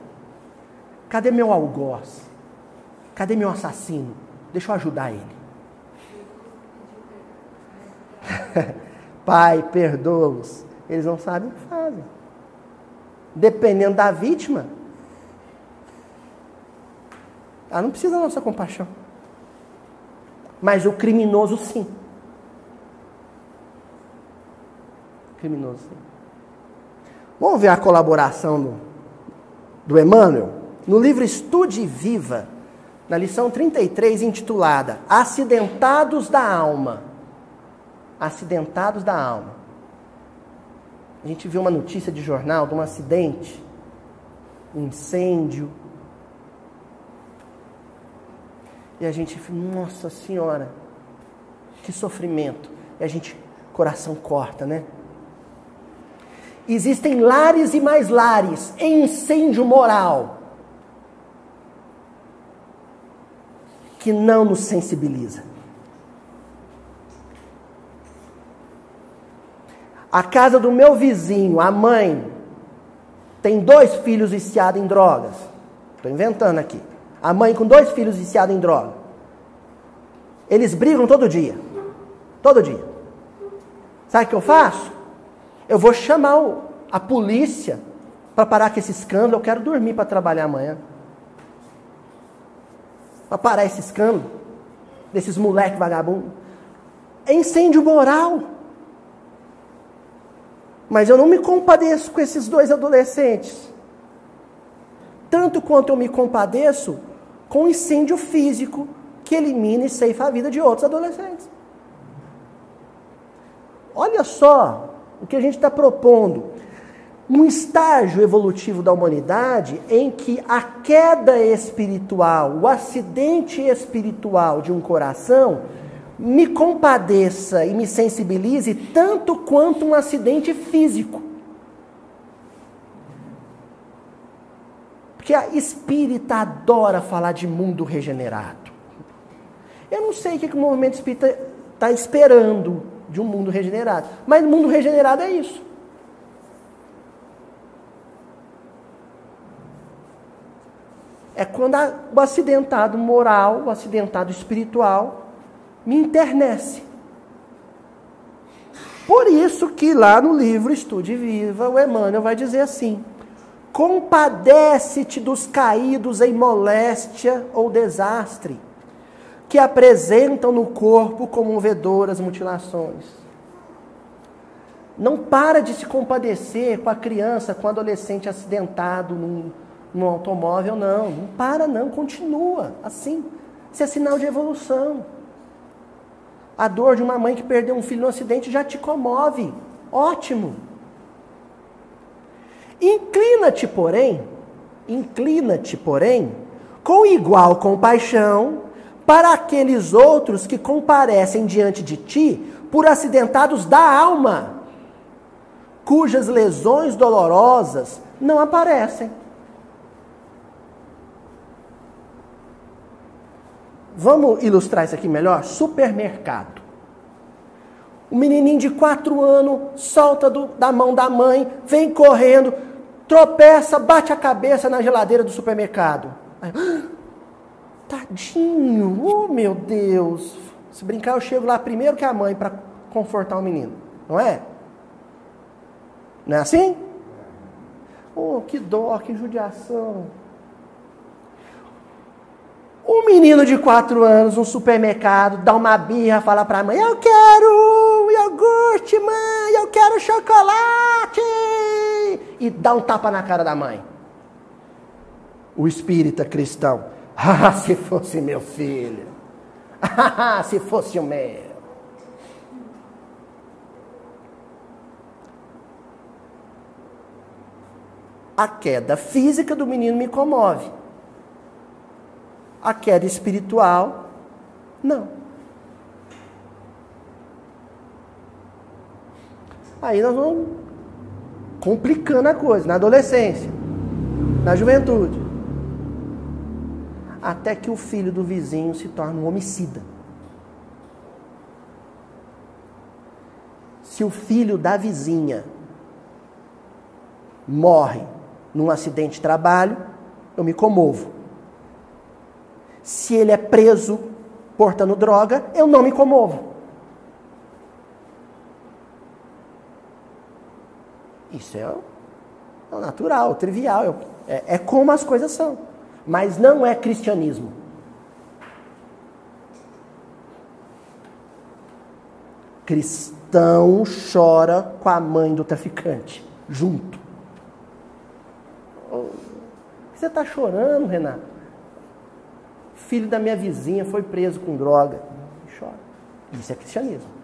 Cadê meu algoz? Cadê meu assassino? Deixa eu ajudar ele. Pai, perdoa-os. Eles não sabem o que fazem. Dependendo da vítima, ela não precisa da nossa compaixão. Mas o criminoso, sim. Criminoso, sim. Vamos ver a colaboração do, do Emmanuel? No livro Estude Viva, na lição 33, intitulada Acidentados da Alma. Acidentados da Alma. A gente viu uma notícia de jornal de um acidente, um incêndio. E a gente, nossa senhora, que sofrimento. E a gente, coração corta, né? Existem lares e mais lares em incêndio moral que não nos sensibiliza. A casa do meu vizinho, a mãe, tem dois filhos viciados em drogas. Estou inventando aqui. A mãe com dois filhos viciados em droga. Eles brigam todo dia. Todo dia. Sabe o que eu faço? Eu vou chamar a polícia para parar com esse escândalo. Eu quero dormir para trabalhar amanhã para parar esse escândalo desses moleques vagabundos. É incêndio moral. Mas eu não me compadeço com esses dois adolescentes. Tanto quanto eu me compadeço com incêndio físico que elimina e ceifa a vida de outros adolescentes. Olha só o que a gente está propondo um estágio evolutivo da humanidade em que a queda espiritual, o acidente espiritual de um coração me compadeça e me sensibilize tanto quanto um acidente físico. Porque a espírita adora falar de mundo regenerado. Eu não sei o que o movimento espírita está esperando de um mundo regenerado, mas o mundo regenerado é isso. é quando o acidentado moral, o acidentado espiritual, me internece. Por isso que lá no livro Estude Viva, o Emmanuel vai dizer assim: compadece-te dos caídos em moléstia ou desastre, que apresentam no corpo comovedoras mutilações. Não para de se compadecer com a criança, com o adolescente acidentado num, no automóvel, não. Não para, não. Continua assim. Isso é sinal de evolução. A dor de uma mãe que perdeu um filho no acidente já te comove. Ótimo. Inclina-te, porém, inclina-te, porém, com igual compaixão para aqueles outros que comparecem diante de ti por acidentados da alma, cujas lesões dolorosas não aparecem. Vamos ilustrar isso aqui melhor? Supermercado. O menininho de quatro anos solta do, da mão da mãe, vem correndo, tropeça, bate a cabeça na geladeira do supermercado. Aí, ah, tadinho, oh meu Deus. Se brincar, eu chego lá primeiro que a mãe para confortar o menino, não é? Não é assim? Oh, que dó, que judiação. Um menino de 4 anos no supermercado dá uma birra, fala para a mãe: Eu quero iogurte, mãe, eu quero chocolate. E dá um tapa na cara da mãe. O espírita cristão: Ah, se fosse meu filho. Ah, se fosse o meu. A queda física do menino me comove. A queda espiritual, não. Aí nós vamos complicando a coisa, na adolescência, na juventude. Até que o filho do vizinho se torna um homicida. Se o filho da vizinha morre num acidente de trabalho, eu me comovo. Se ele é preso portando droga, eu não me comovo. Isso é é natural, trivial, é, é como as coisas são. Mas não é cristianismo. Cristão chora com a mãe do traficante, junto. Você está chorando, Renato? Filho da minha vizinha foi preso com droga. Chora. Isso é cristianismo.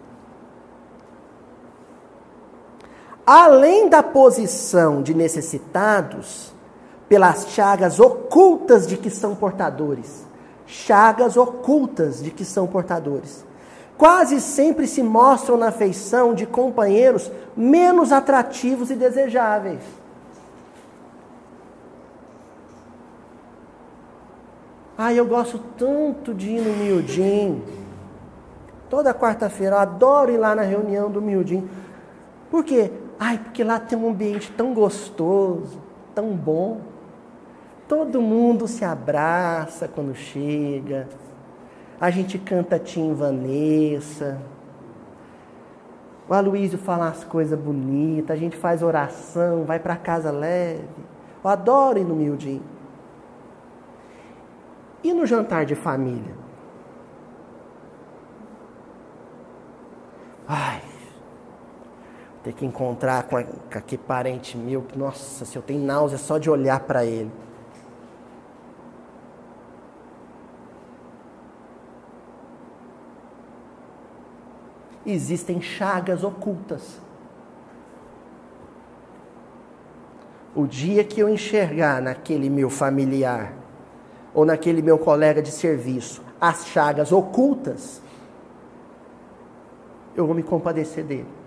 Além da posição de necessitados, pelas chagas ocultas de que são portadores. Chagas ocultas de que são portadores. Quase sempre se mostram na feição de companheiros menos atrativos e desejáveis. Ah, eu gosto tanto de ir no Mildin. Toda quarta-feira eu adoro ir lá na reunião do Mildin. Por quê? Ai, porque lá tem um ambiente tão gostoso, tão bom. Todo mundo se abraça quando chega. A gente canta Tim Vanessa. O Aloysio fala as coisas bonitas, a gente faz oração, vai para casa leve. Eu adoro ir no Mildinho. E no jantar de família? Ter que encontrar com, aquele parente meu, que, nossa, se eu tenho náusea só de olhar para ele. Existem chagas ocultas. O dia que eu enxergar naquele meu familiar ou naquele meu colega de serviço as chagas ocultas, eu vou me compadecer dele.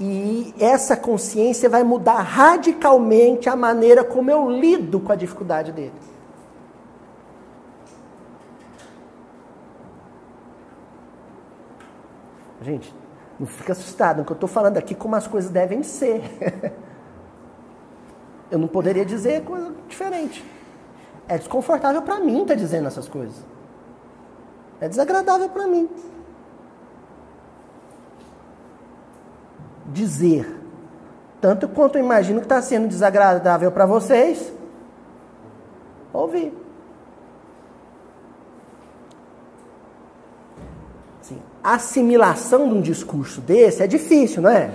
E essa consciência vai mudar radicalmente a maneira como eu lido com a dificuldade dele. Gente, não fica assustado, que eu estou falando aqui como as coisas devem ser. eu não poderia dizer coisa diferente. É desconfortável para mim estar tá dizendo essas coisas. É desagradável para mim. Dizer. Tanto quanto eu imagino que está sendo desagradável para vocês, ouvir. Assim, assimilação de um discurso desse é difícil, não é?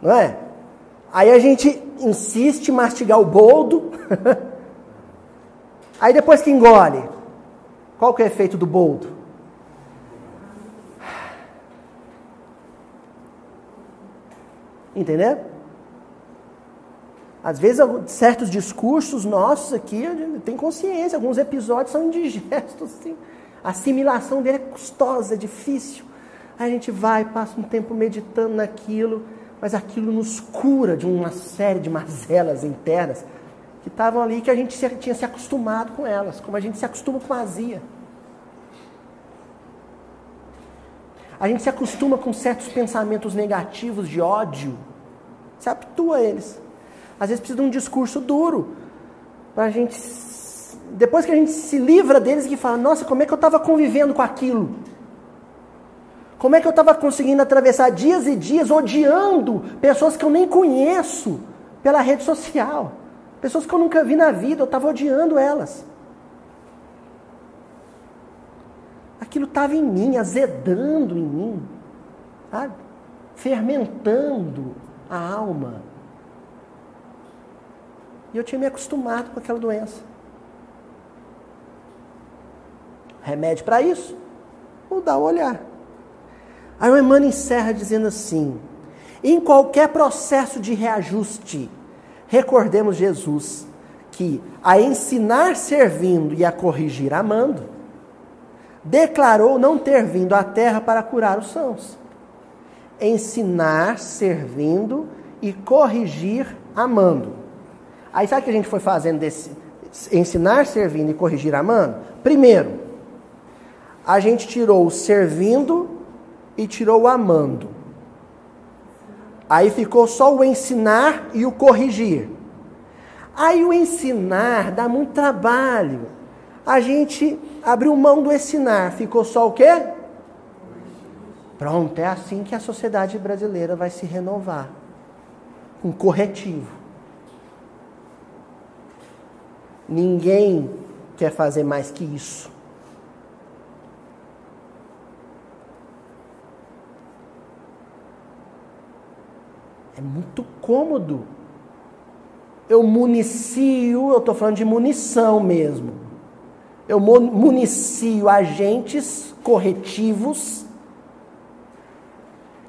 Não é? Aí a gente insiste em mastigar o boldo. Aí depois que engole, qual que é o efeito do boldo? Entendeu? Às vezes, certos discursos nossos aqui, tem consciência, alguns episódios são indigestos, assim. A assimilação dele é custosa, é difícil. Aí a gente vai, passa um tempo meditando naquilo, mas aquilo nos cura de uma série de mazelas internas que estavam ali que a gente tinha se acostumado com elas, como a gente se acostuma com a azia. A gente se acostuma com certos pensamentos negativos de ódio, se habitua a eles. Às vezes precisa de um discurso duro para a gente, depois que a gente se livra deles, que fala: Nossa, como é que eu estava convivendo com aquilo? Como é que eu estava conseguindo atravessar dias e dias odiando pessoas que eu nem conheço pela rede social? Pessoas que eu nunca vi na vida, eu estava odiando elas. Aquilo estava em mim, azedando em mim, sabe? fermentando a alma. E eu tinha me acostumado com aquela doença. Remédio para isso? Mudar o olhar. Aí o Emmanuel encerra dizendo assim: em qualquer processo de reajuste, recordemos Jesus, que a ensinar servindo e a corrigir amando, declarou não ter vindo à terra para curar os sãos. Ensinar servindo e corrigir amando. Aí sabe o que a gente foi fazendo desse ensinar servindo e corrigir amando? Primeiro, a gente tirou o servindo e tirou o amando. Aí ficou só o ensinar e o corrigir. Aí o ensinar dá muito trabalho. A gente abriu mão do ensinar, ficou só o quê? Pronto, é assim que a sociedade brasileira vai se renovar um corretivo. Ninguém quer fazer mais que isso. É muito cômodo. Eu municio, eu estou falando de munição mesmo. Eu municio agentes corretivos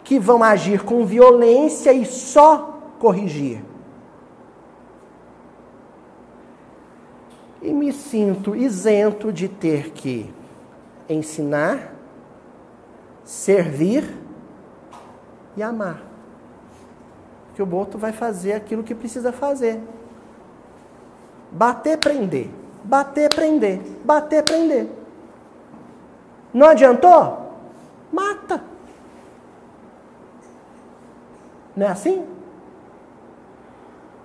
que vão agir com violência e só corrigir. E me sinto isento de ter que ensinar, servir e amar que o outro vai fazer aquilo que precisa fazer. Bater, prender. Bater, prender. Bater, prender. Não adiantou? Mata. Não é assim?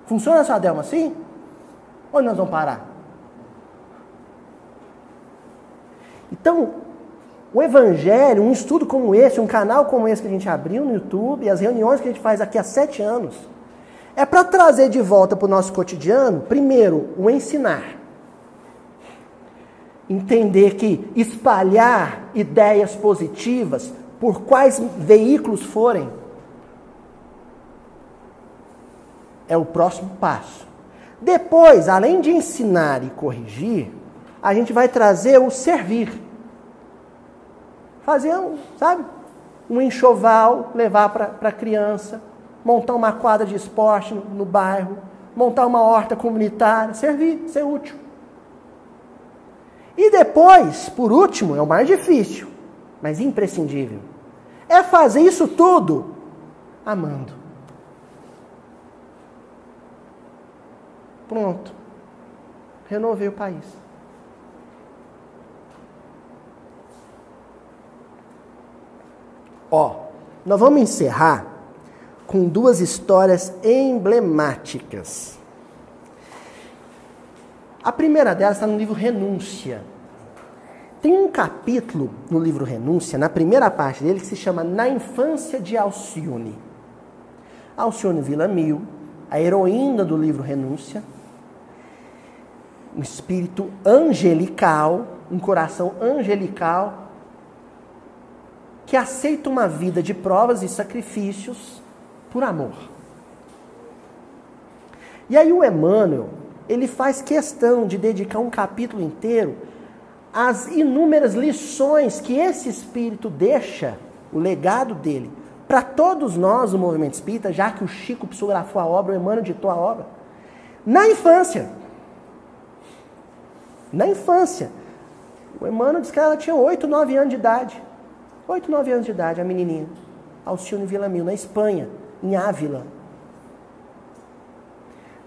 Funciona essa Delma assim? Ou nós vamos parar? Então, o Evangelho, um estudo como esse, um canal como esse que a gente abriu no YouTube, as reuniões que a gente faz aqui há sete anos, é para trazer de volta para o nosso cotidiano, primeiro, o ensinar. Entender que espalhar ideias positivas, por quais veículos forem, é o próximo passo. Depois, além de ensinar e corrigir, a gente vai trazer o servir fazer, um, sabe, um enxoval, levar para a criança, montar uma quadra de esporte no, no bairro, montar uma horta comunitária, servir, ser útil. E depois, por último, é o mais difícil, mas imprescindível, é fazer isso tudo amando. Pronto. Renovei o país. Ó, nós vamos encerrar com duas histórias emblemáticas. A primeira delas está no livro Renúncia. Tem um capítulo no livro Renúncia, na primeira parte dele, que se chama Na Infância de Alcione. Alcione Villamil, a heroína do livro Renúncia, um espírito angelical, um coração angelical, que aceita uma vida de provas e sacrifícios por amor. E aí o Emmanuel, ele faz questão de dedicar um capítulo inteiro às inúmeras lições que esse espírito deixa, o legado dele, para todos nós do movimento espírita, já que o Chico psicografou a obra, o Emmanuel ditou a obra, na infância. Na infância. O Emmanuel disse que ela tinha 8, 9 anos de idade. 8, 9 anos de idade, a menininha. Alcione Villamil, na Espanha, em Ávila.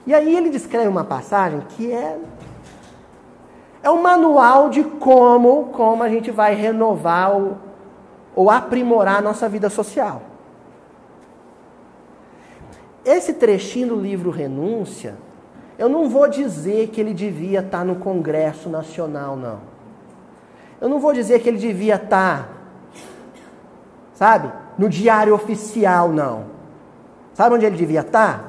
E aí ele descreve uma passagem que é é um manual de como como a gente vai renovar ou, ou aprimorar a nossa vida social. Esse trechinho do livro Renúncia, eu não vou dizer que ele devia estar no Congresso Nacional, não. Eu não vou dizer que ele devia estar sabe? No diário oficial, não. Sabe onde ele devia estar?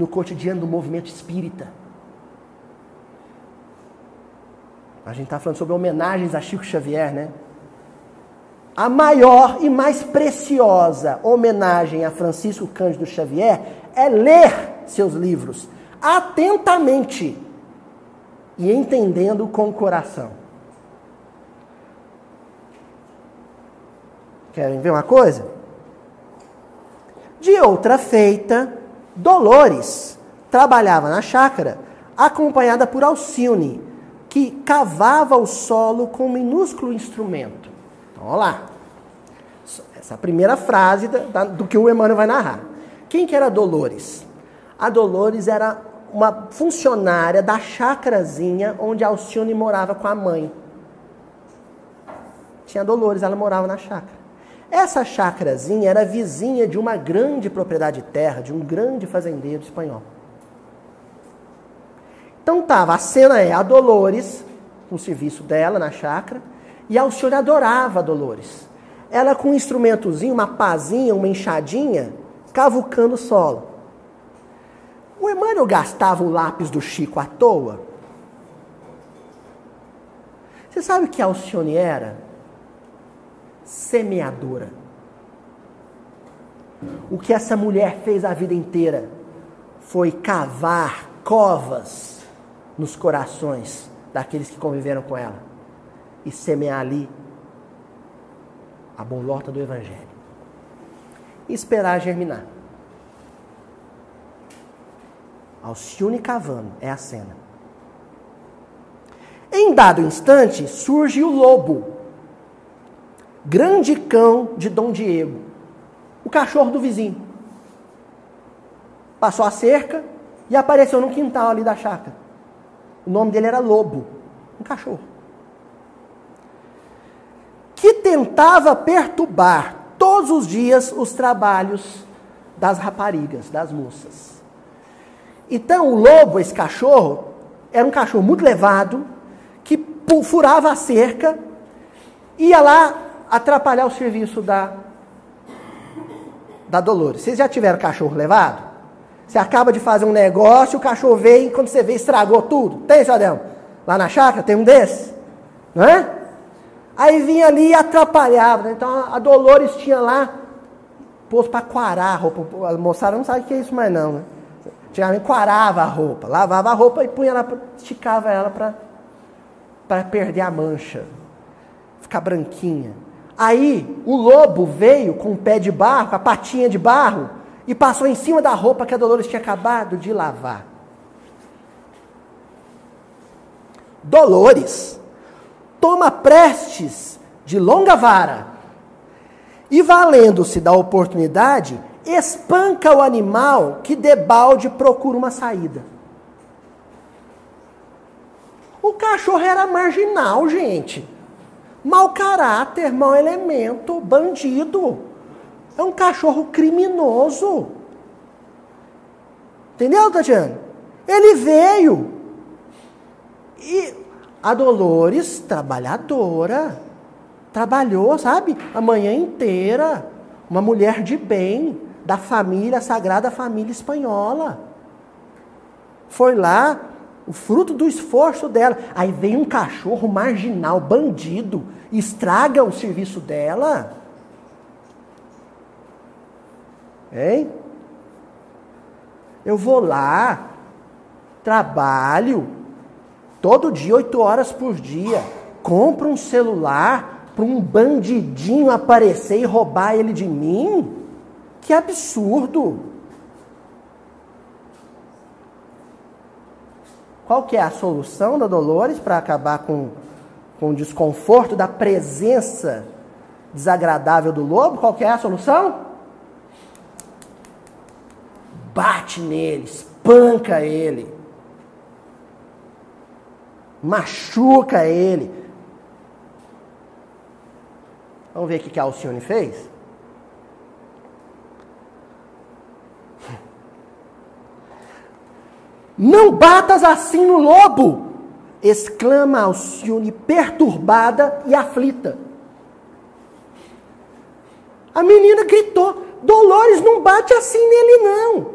No cotidiano do movimento espírita. A gente está falando sobre homenagens a Chico Xavier, né? A maior e mais preciosa homenagem a Francisco Cândido Xavier é ler seus livros atentamente e entendendo com o coração. Querem ver uma coisa? De outra feita, Dolores trabalhava na chácara, acompanhada por Alcione, que cavava o solo com um minúsculo instrumento. Então, olha lá. Essa primeira frase do que o Emmanuel vai narrar. Quem que era Dolores? A Dolores era uma funcionária da chácarazinha onde Alcione morava com a mãe. Tinha Dolores, ela morava na chácara. Essa chácarazinha era vizinha de uma grande propriedade de terra, de um grande fazendeiro espanhol. Então tava, a cena é a Dolores, com o serviço dela na chácara, E a Alcione adorava a Dolores. Ela com um instrumentozinho, uma pazinha, uma enxadinha, cavucando o solo. O Emmanuel gastava o lápis do Chico à toa? Você sabe o que a Alcione era? Semeadora. O que essa mulher fez a vida inteira foi cavar covas nos corações daqueles que conviveram com ela e semear ali a bolota do Evangelho. E esperar germinar. Alcione cavando é a cena. Em dado instante, surge o lobo, grande cão de Dom Diego, o cachorro do vizinho. Passou a cerca e apareceu no quintal ali da chácara. O nome dele era Lobo, um cachorro. Que tentava perturbar todos os dias os trabalhos das raparigas, das moças. Então, o lobo, esse cachorro, era um cachorro muito levado, que furava a cerca, ia lá atrapalhar o serviço da, da Dolores. Vocês já tiveram cachorro levado? Você acaba de fazer um negócio, o cachorro vem, e quando você vê, estragou tudo. Tem, Adelmo? Lá na chácara tem um desses? Não é? Aí vinha ali e atrapalhava. Né? Então a Dolores tinha lá, posto para quarar a roupa. A moçada não sabe o que é isso mais não, né? Antigamente quarava a roupa, lavava a roupa e punha lá, esticava ela para perder a mancha, ficar branquinha. Aí o lobo veio com o pé de barro, a patinha de barro, e passou em cima da roupa que a Dolores tinha acabado de lavar. Dolores toma prestes de longa vara e, valendo-se da oportunidade, espanca o animal que debalde procura uma saída. O cachorro era marginal, gente. Mau caráter, mau elemento, bandido. É um cachorro criminoso. Entendeu, Tatiana? Ele veio. E a Dolores, trabalhadora, trabalhou, sabe, a manhã inteira. Uma mulher de bem, da família, Sagrada Família Espanhola. Foi lá, o fruto do esforço dela. Aí vem um cachorro marginal, bandido, estraga o serviço dela. Hein? Eu vou lá, trabalho, todo dia, oito horas por dia, compro um celular para um bandidinho aparecer e roubar ele de mim? Que absurdo! Qual que é a solução da Dolores para acabar com, com o desconforto da presença desagradável do lobo? Qual que é a solução? bate nele, espanca ele, machuca ele. Vamos ver o que a Alcione fez? Não batas assim no lobo! exclama Alcione, perturbada e aflita. A menina gritou: Dolores, não bate assim nele, não.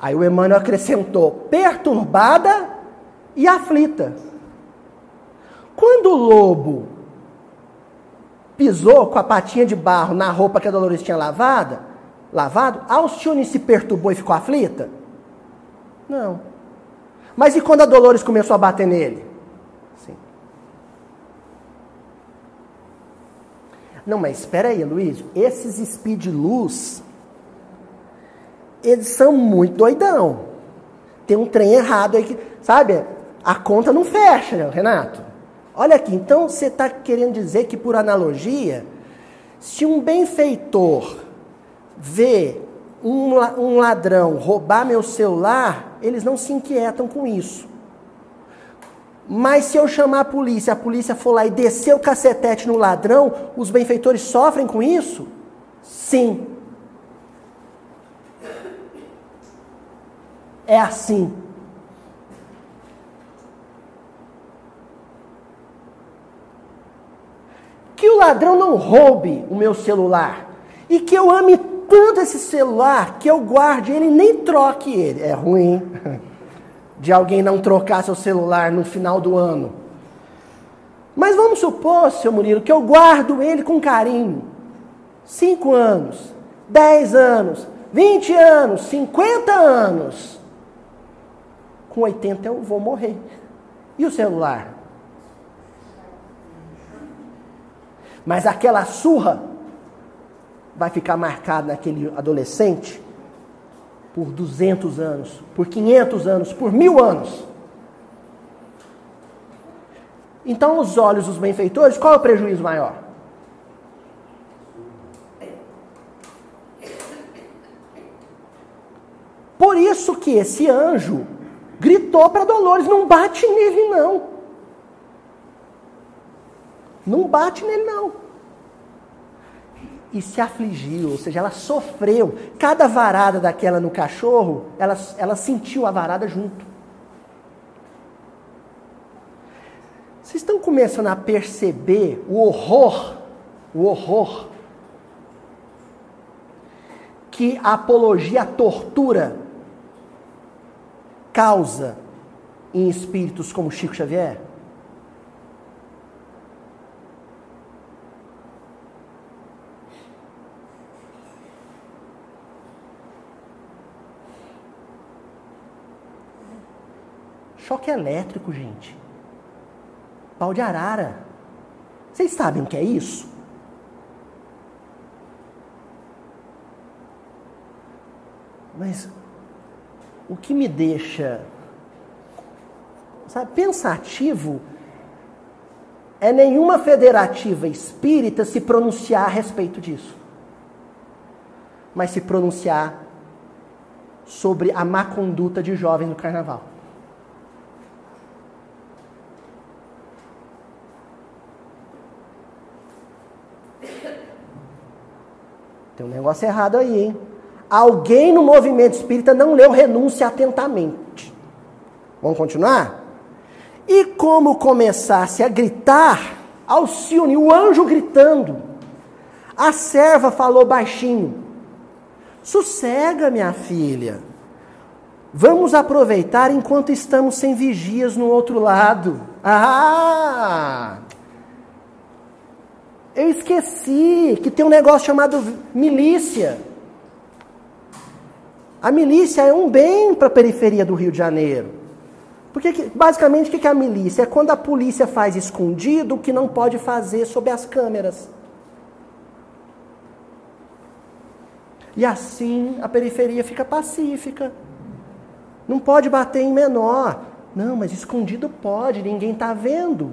Aí o Emmanuel acrescentou: perturbada e aflita. Quando o lobo pisou com a patinha de barro na roupa que a Dolores tinha lavada, lavado, Alcione se perturbou e ficou aflita? Não. Mas e quando a Dolores começou a bater nele? Sim. Não, mas espera aí, Luiz. Esses speed luz eles são muito doidão. Tem um trem errado aí que, sabe? A conta não fecha, né, Renato. Olha aqui, então você está querendo dizer que, por analogia, se um benfeitor vê um, ladrão roubar meu celular, eles não se inquietam com isso. Mas se eu chamar a polícia, a polícia for lá e descer o cacetete no ladrão, os benfeitores sofrem com isso? Sim. é assim. que o ladrão não roube o meu celular e que eu ame tanto esse celular que eu guarde ele nem troque ele. É ruim de alguém não trocar seu celular no final do ano. Mas vamos supor, seu Murilo, que eu guardo ele com carinho. Cinco anos, dez anos, vinte anos, cinquenta anos. Com 80 eu vou morrer. E o celular? Mas aquela surra vai ficar marcada naquele adolescente por 200 anos, por 500 anos, por mil anos. Então, os olhos dos benfeitores, qual é o prejuízo maior? Por isso que esse anjo gritou para Dolores: não bate nele, não. Não bate nele, não. E se afligiu, ou seja, ela sofreu. Cada varada daquela no cachorro, ela, ela sentiu a varada junto. Vocês estão começando a perceber o horror, o horror que a apologia à tortura causa em espíritos como Chico Xavier? Choque elétrico, gente. Pau de arara. Vocês sabem o que é isso? Mas o que me deixa sabe, pensativo é nenhuma federativa espírita se pronunciar a respeito disso. Mas se pronunciar sobre a má conduta de jovens no carnaval. Tem um negócio errado aí, hein? Alguém no movimento espírita não leu renúncia atentamente. Vamos continuar? E como começasse a gritar, Alcione, o anjo gritando, a serva falou baixinho: Sossega, minha filha. Vamos aproveitar enquanto estamos sem vigias no outro lado. Ah! Eu esqueci que tem um negócio chamado milícia. A milícia é um bem para a periferia do Rio de Janeiro. Porque, basicamente, o que é a milícia? É quando a polícia faz escondido o que não pode fazer sob as câmeras. E assim a periferia fica pacífica. Não pode bater em menor. Não, mas escondido pode, ninguém está vendo.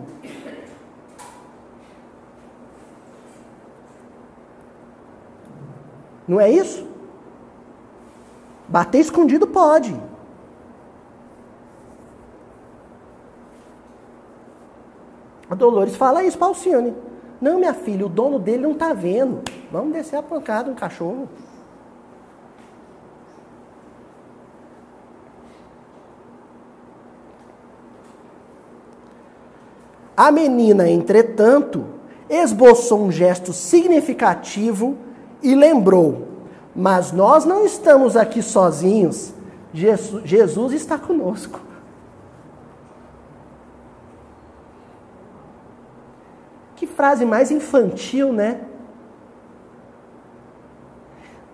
Não é isso? Bater escondido pode. A Dolores fala isso para Alcione. Não, minha filha, o dono dele não está vendo. Vamos descer a pancada um cachorro. A menina, entretanto, esboçou um gesto significativo e lembrou: Mas nós não estamos aqui sozinhos, Jesus está conosco. Que frase mais infantil, né?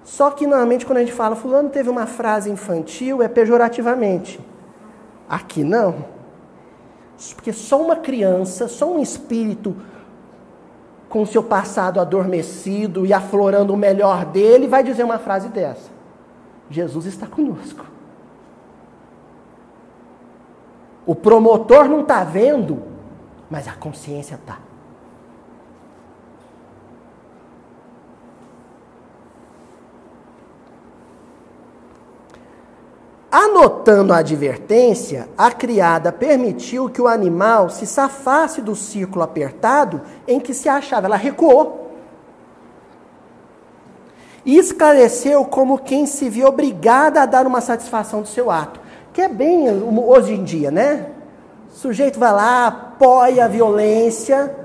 Só que normalmente quando a gente fala, fulano teve uma frase infantil, é pejorativamente. Aqui não. Porque só uma criança, só um espírito com seu passado adormecido e aflorando o melhor dele, vai dizer uma frase dessa: Jesus está conosco. O promotor não está vendo, mas a consciência está. Anotando a advertência, a criada permitiu que o animal se safasse do círculo apertado em que se achava. Ela recuou. E esclareceu como quem se viu obrigada a dar uma satisfação do seu ato. Que é bem hoje em dia, né? O sujeito vai lá, apoia a violência,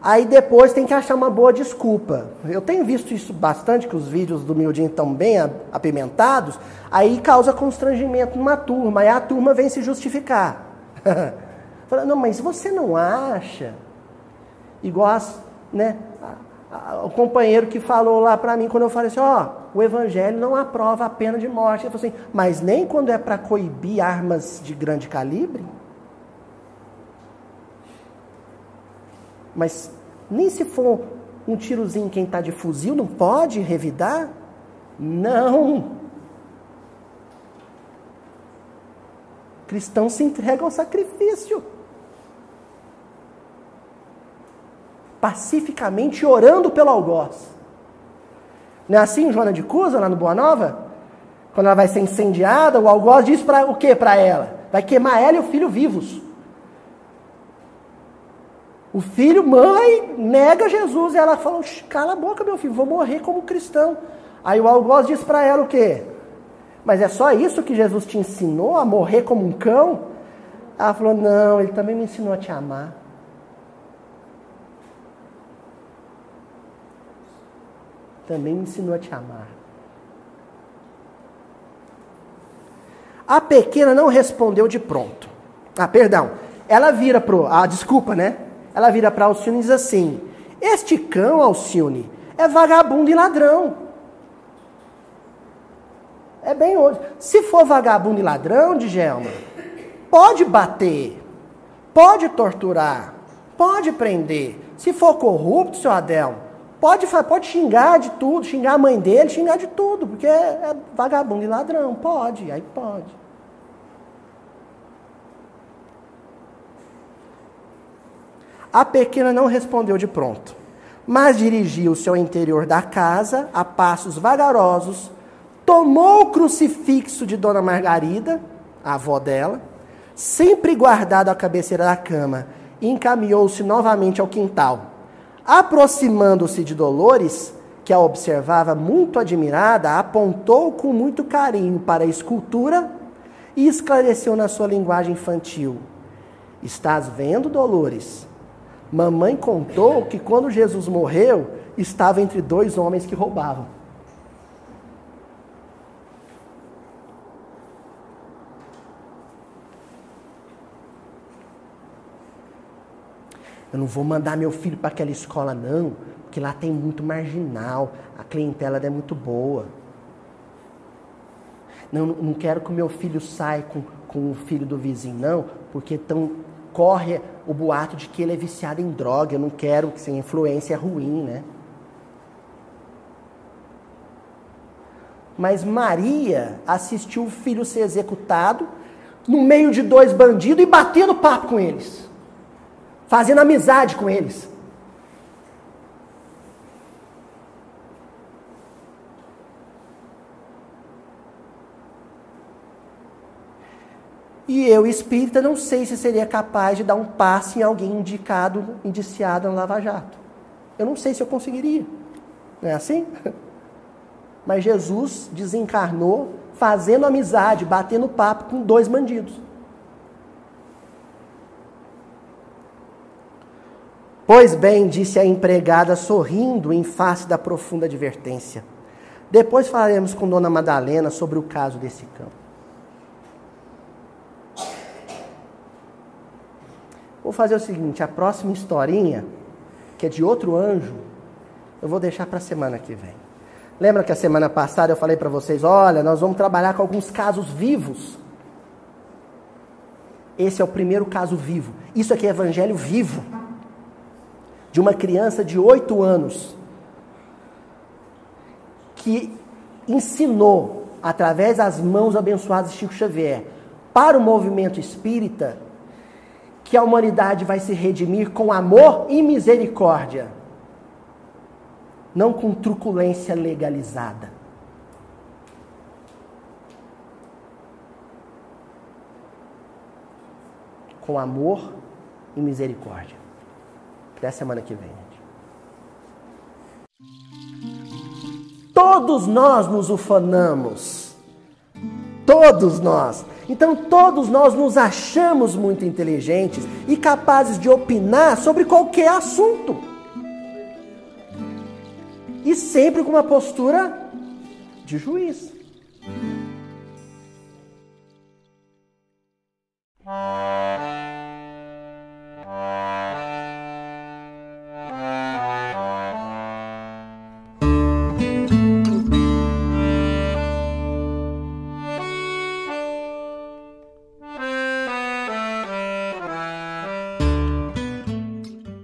Aí depois tem que achar uma boa desculpa. Eu tenho visto isso bastante, que os vídeos do Mildinho estão bem apimentados, aí causa constrangimento numa turma, aí a turma vem se justificar. Fala, não, mas você não acha? Igual as, né, o companheiro que falou lá para mim quando eu falei assim, ó, o evangelho não aprova a pena de morte. Ele falou assim, mas nem quando é para coibir armas de grande calibre? Mas nem se for um tirozinho quem está de fuzil, não pode revidar? Não. Cristão se entrega ao sacrifício. Pacificamente orando pelo algoz. Não é assim, Joana de Cusa, lá no Boa Nova? Quando ela vai ser incendiada, o algoz diz para o que para ela? Vai queimar ela e o filho vivos. O filho, mãe, nega Jesus. E ela fala: cala a boca, meu filho, vou morrer como cristão. Aí o algoz diz para ela o quê? Mas é só isso que Jesus te ensinou, a morrer como um cão? Ela falou: não, ele também me ensinou a te amar. Também me ensinou a te amar. A pequena não respondeu de pronto. Ah, perdão. Ela vira pro. Ah, desculpa, né? Ela vira para Alcione e diz assim: Este cão, Alcione, é vagabundo e ladrão. É bem hoje. Se for vagabundo e ladrão, Djalma, pode bater, pode torturar, pode prender. Se for corrupto, seu Adelmo, pode, pode xingar de tudo, xingar a mãe dele, xingar de tudo, porque é, é vagabundo e ladrão. Pode, aí pode. A pequena não respondeu de pronto, mas dirigiu-se ao interior da casa a passos vagarosos, tomou o crucifixo de Dona Margarida, a avó dela, sempre guardado à cabeceira da cama, e encaminhou-se novamente ao quintal. Aproximando-se de Dolores, que a observava muito admirada, apontou com muito carinho para a escultura e esclareceu na sua linguagem infantil: Estás vendo, Dolores? Mamãe contou que quando Jesus morreu, estava entre dois homens que roubavam. Eu não vou mandar meu filho para aquela escola, não, porque lá tem muito marginal, a clientela é muito boa. Não, não quero que o meu filho saia com, com o filho do vizinho, não, porque tão, corre o boato de que ele é viciado em droga. Eu não quero que essa influência é ruim, né? Mas Maria assistiu o filho ser executado no meio de dois bandidos e batendo papo com eles, fazendo amizade com eles. E eu, espírita, não sei se seria capaz de dar um passe em alguém indicado, indiciado no Lava Jato. Eu não sei se eu conseguiria. Não é assim? Mas Jesus desencarnou fazendo amizade, batendo papo com dois bandidos. Pois bem, disse a empregada, sorrindo em face da profunda advertência. Depois falaremos com Dona Madalena sobre o caso desse campo. Vou fazer o seguinte: a próxima historinha, que é de outro anjo, eu vou deixar para a semana que vem. Lembra que a semana passada eu falei para vocês: olha, nós vamos trabalhar com alguns casos vivos. Esse é o primeiro caso vivo. Isso aqui é evangelho vivo. De uma criança de oito anos que ensinou, através das mãos abençoadas de Chico Xavier, para o movimento espírita, que a humanidade vai se redimir com amor e misericórdia, não com truculência legalizada. Com amor e misericórdia. Até semana que vem. Todos nós nos ufanamos. Todos nós. Então, todos nós nos achamos muito inteligentes e capazes de opinar sobre qualquer assunto. E sempre com uma postura de juiz.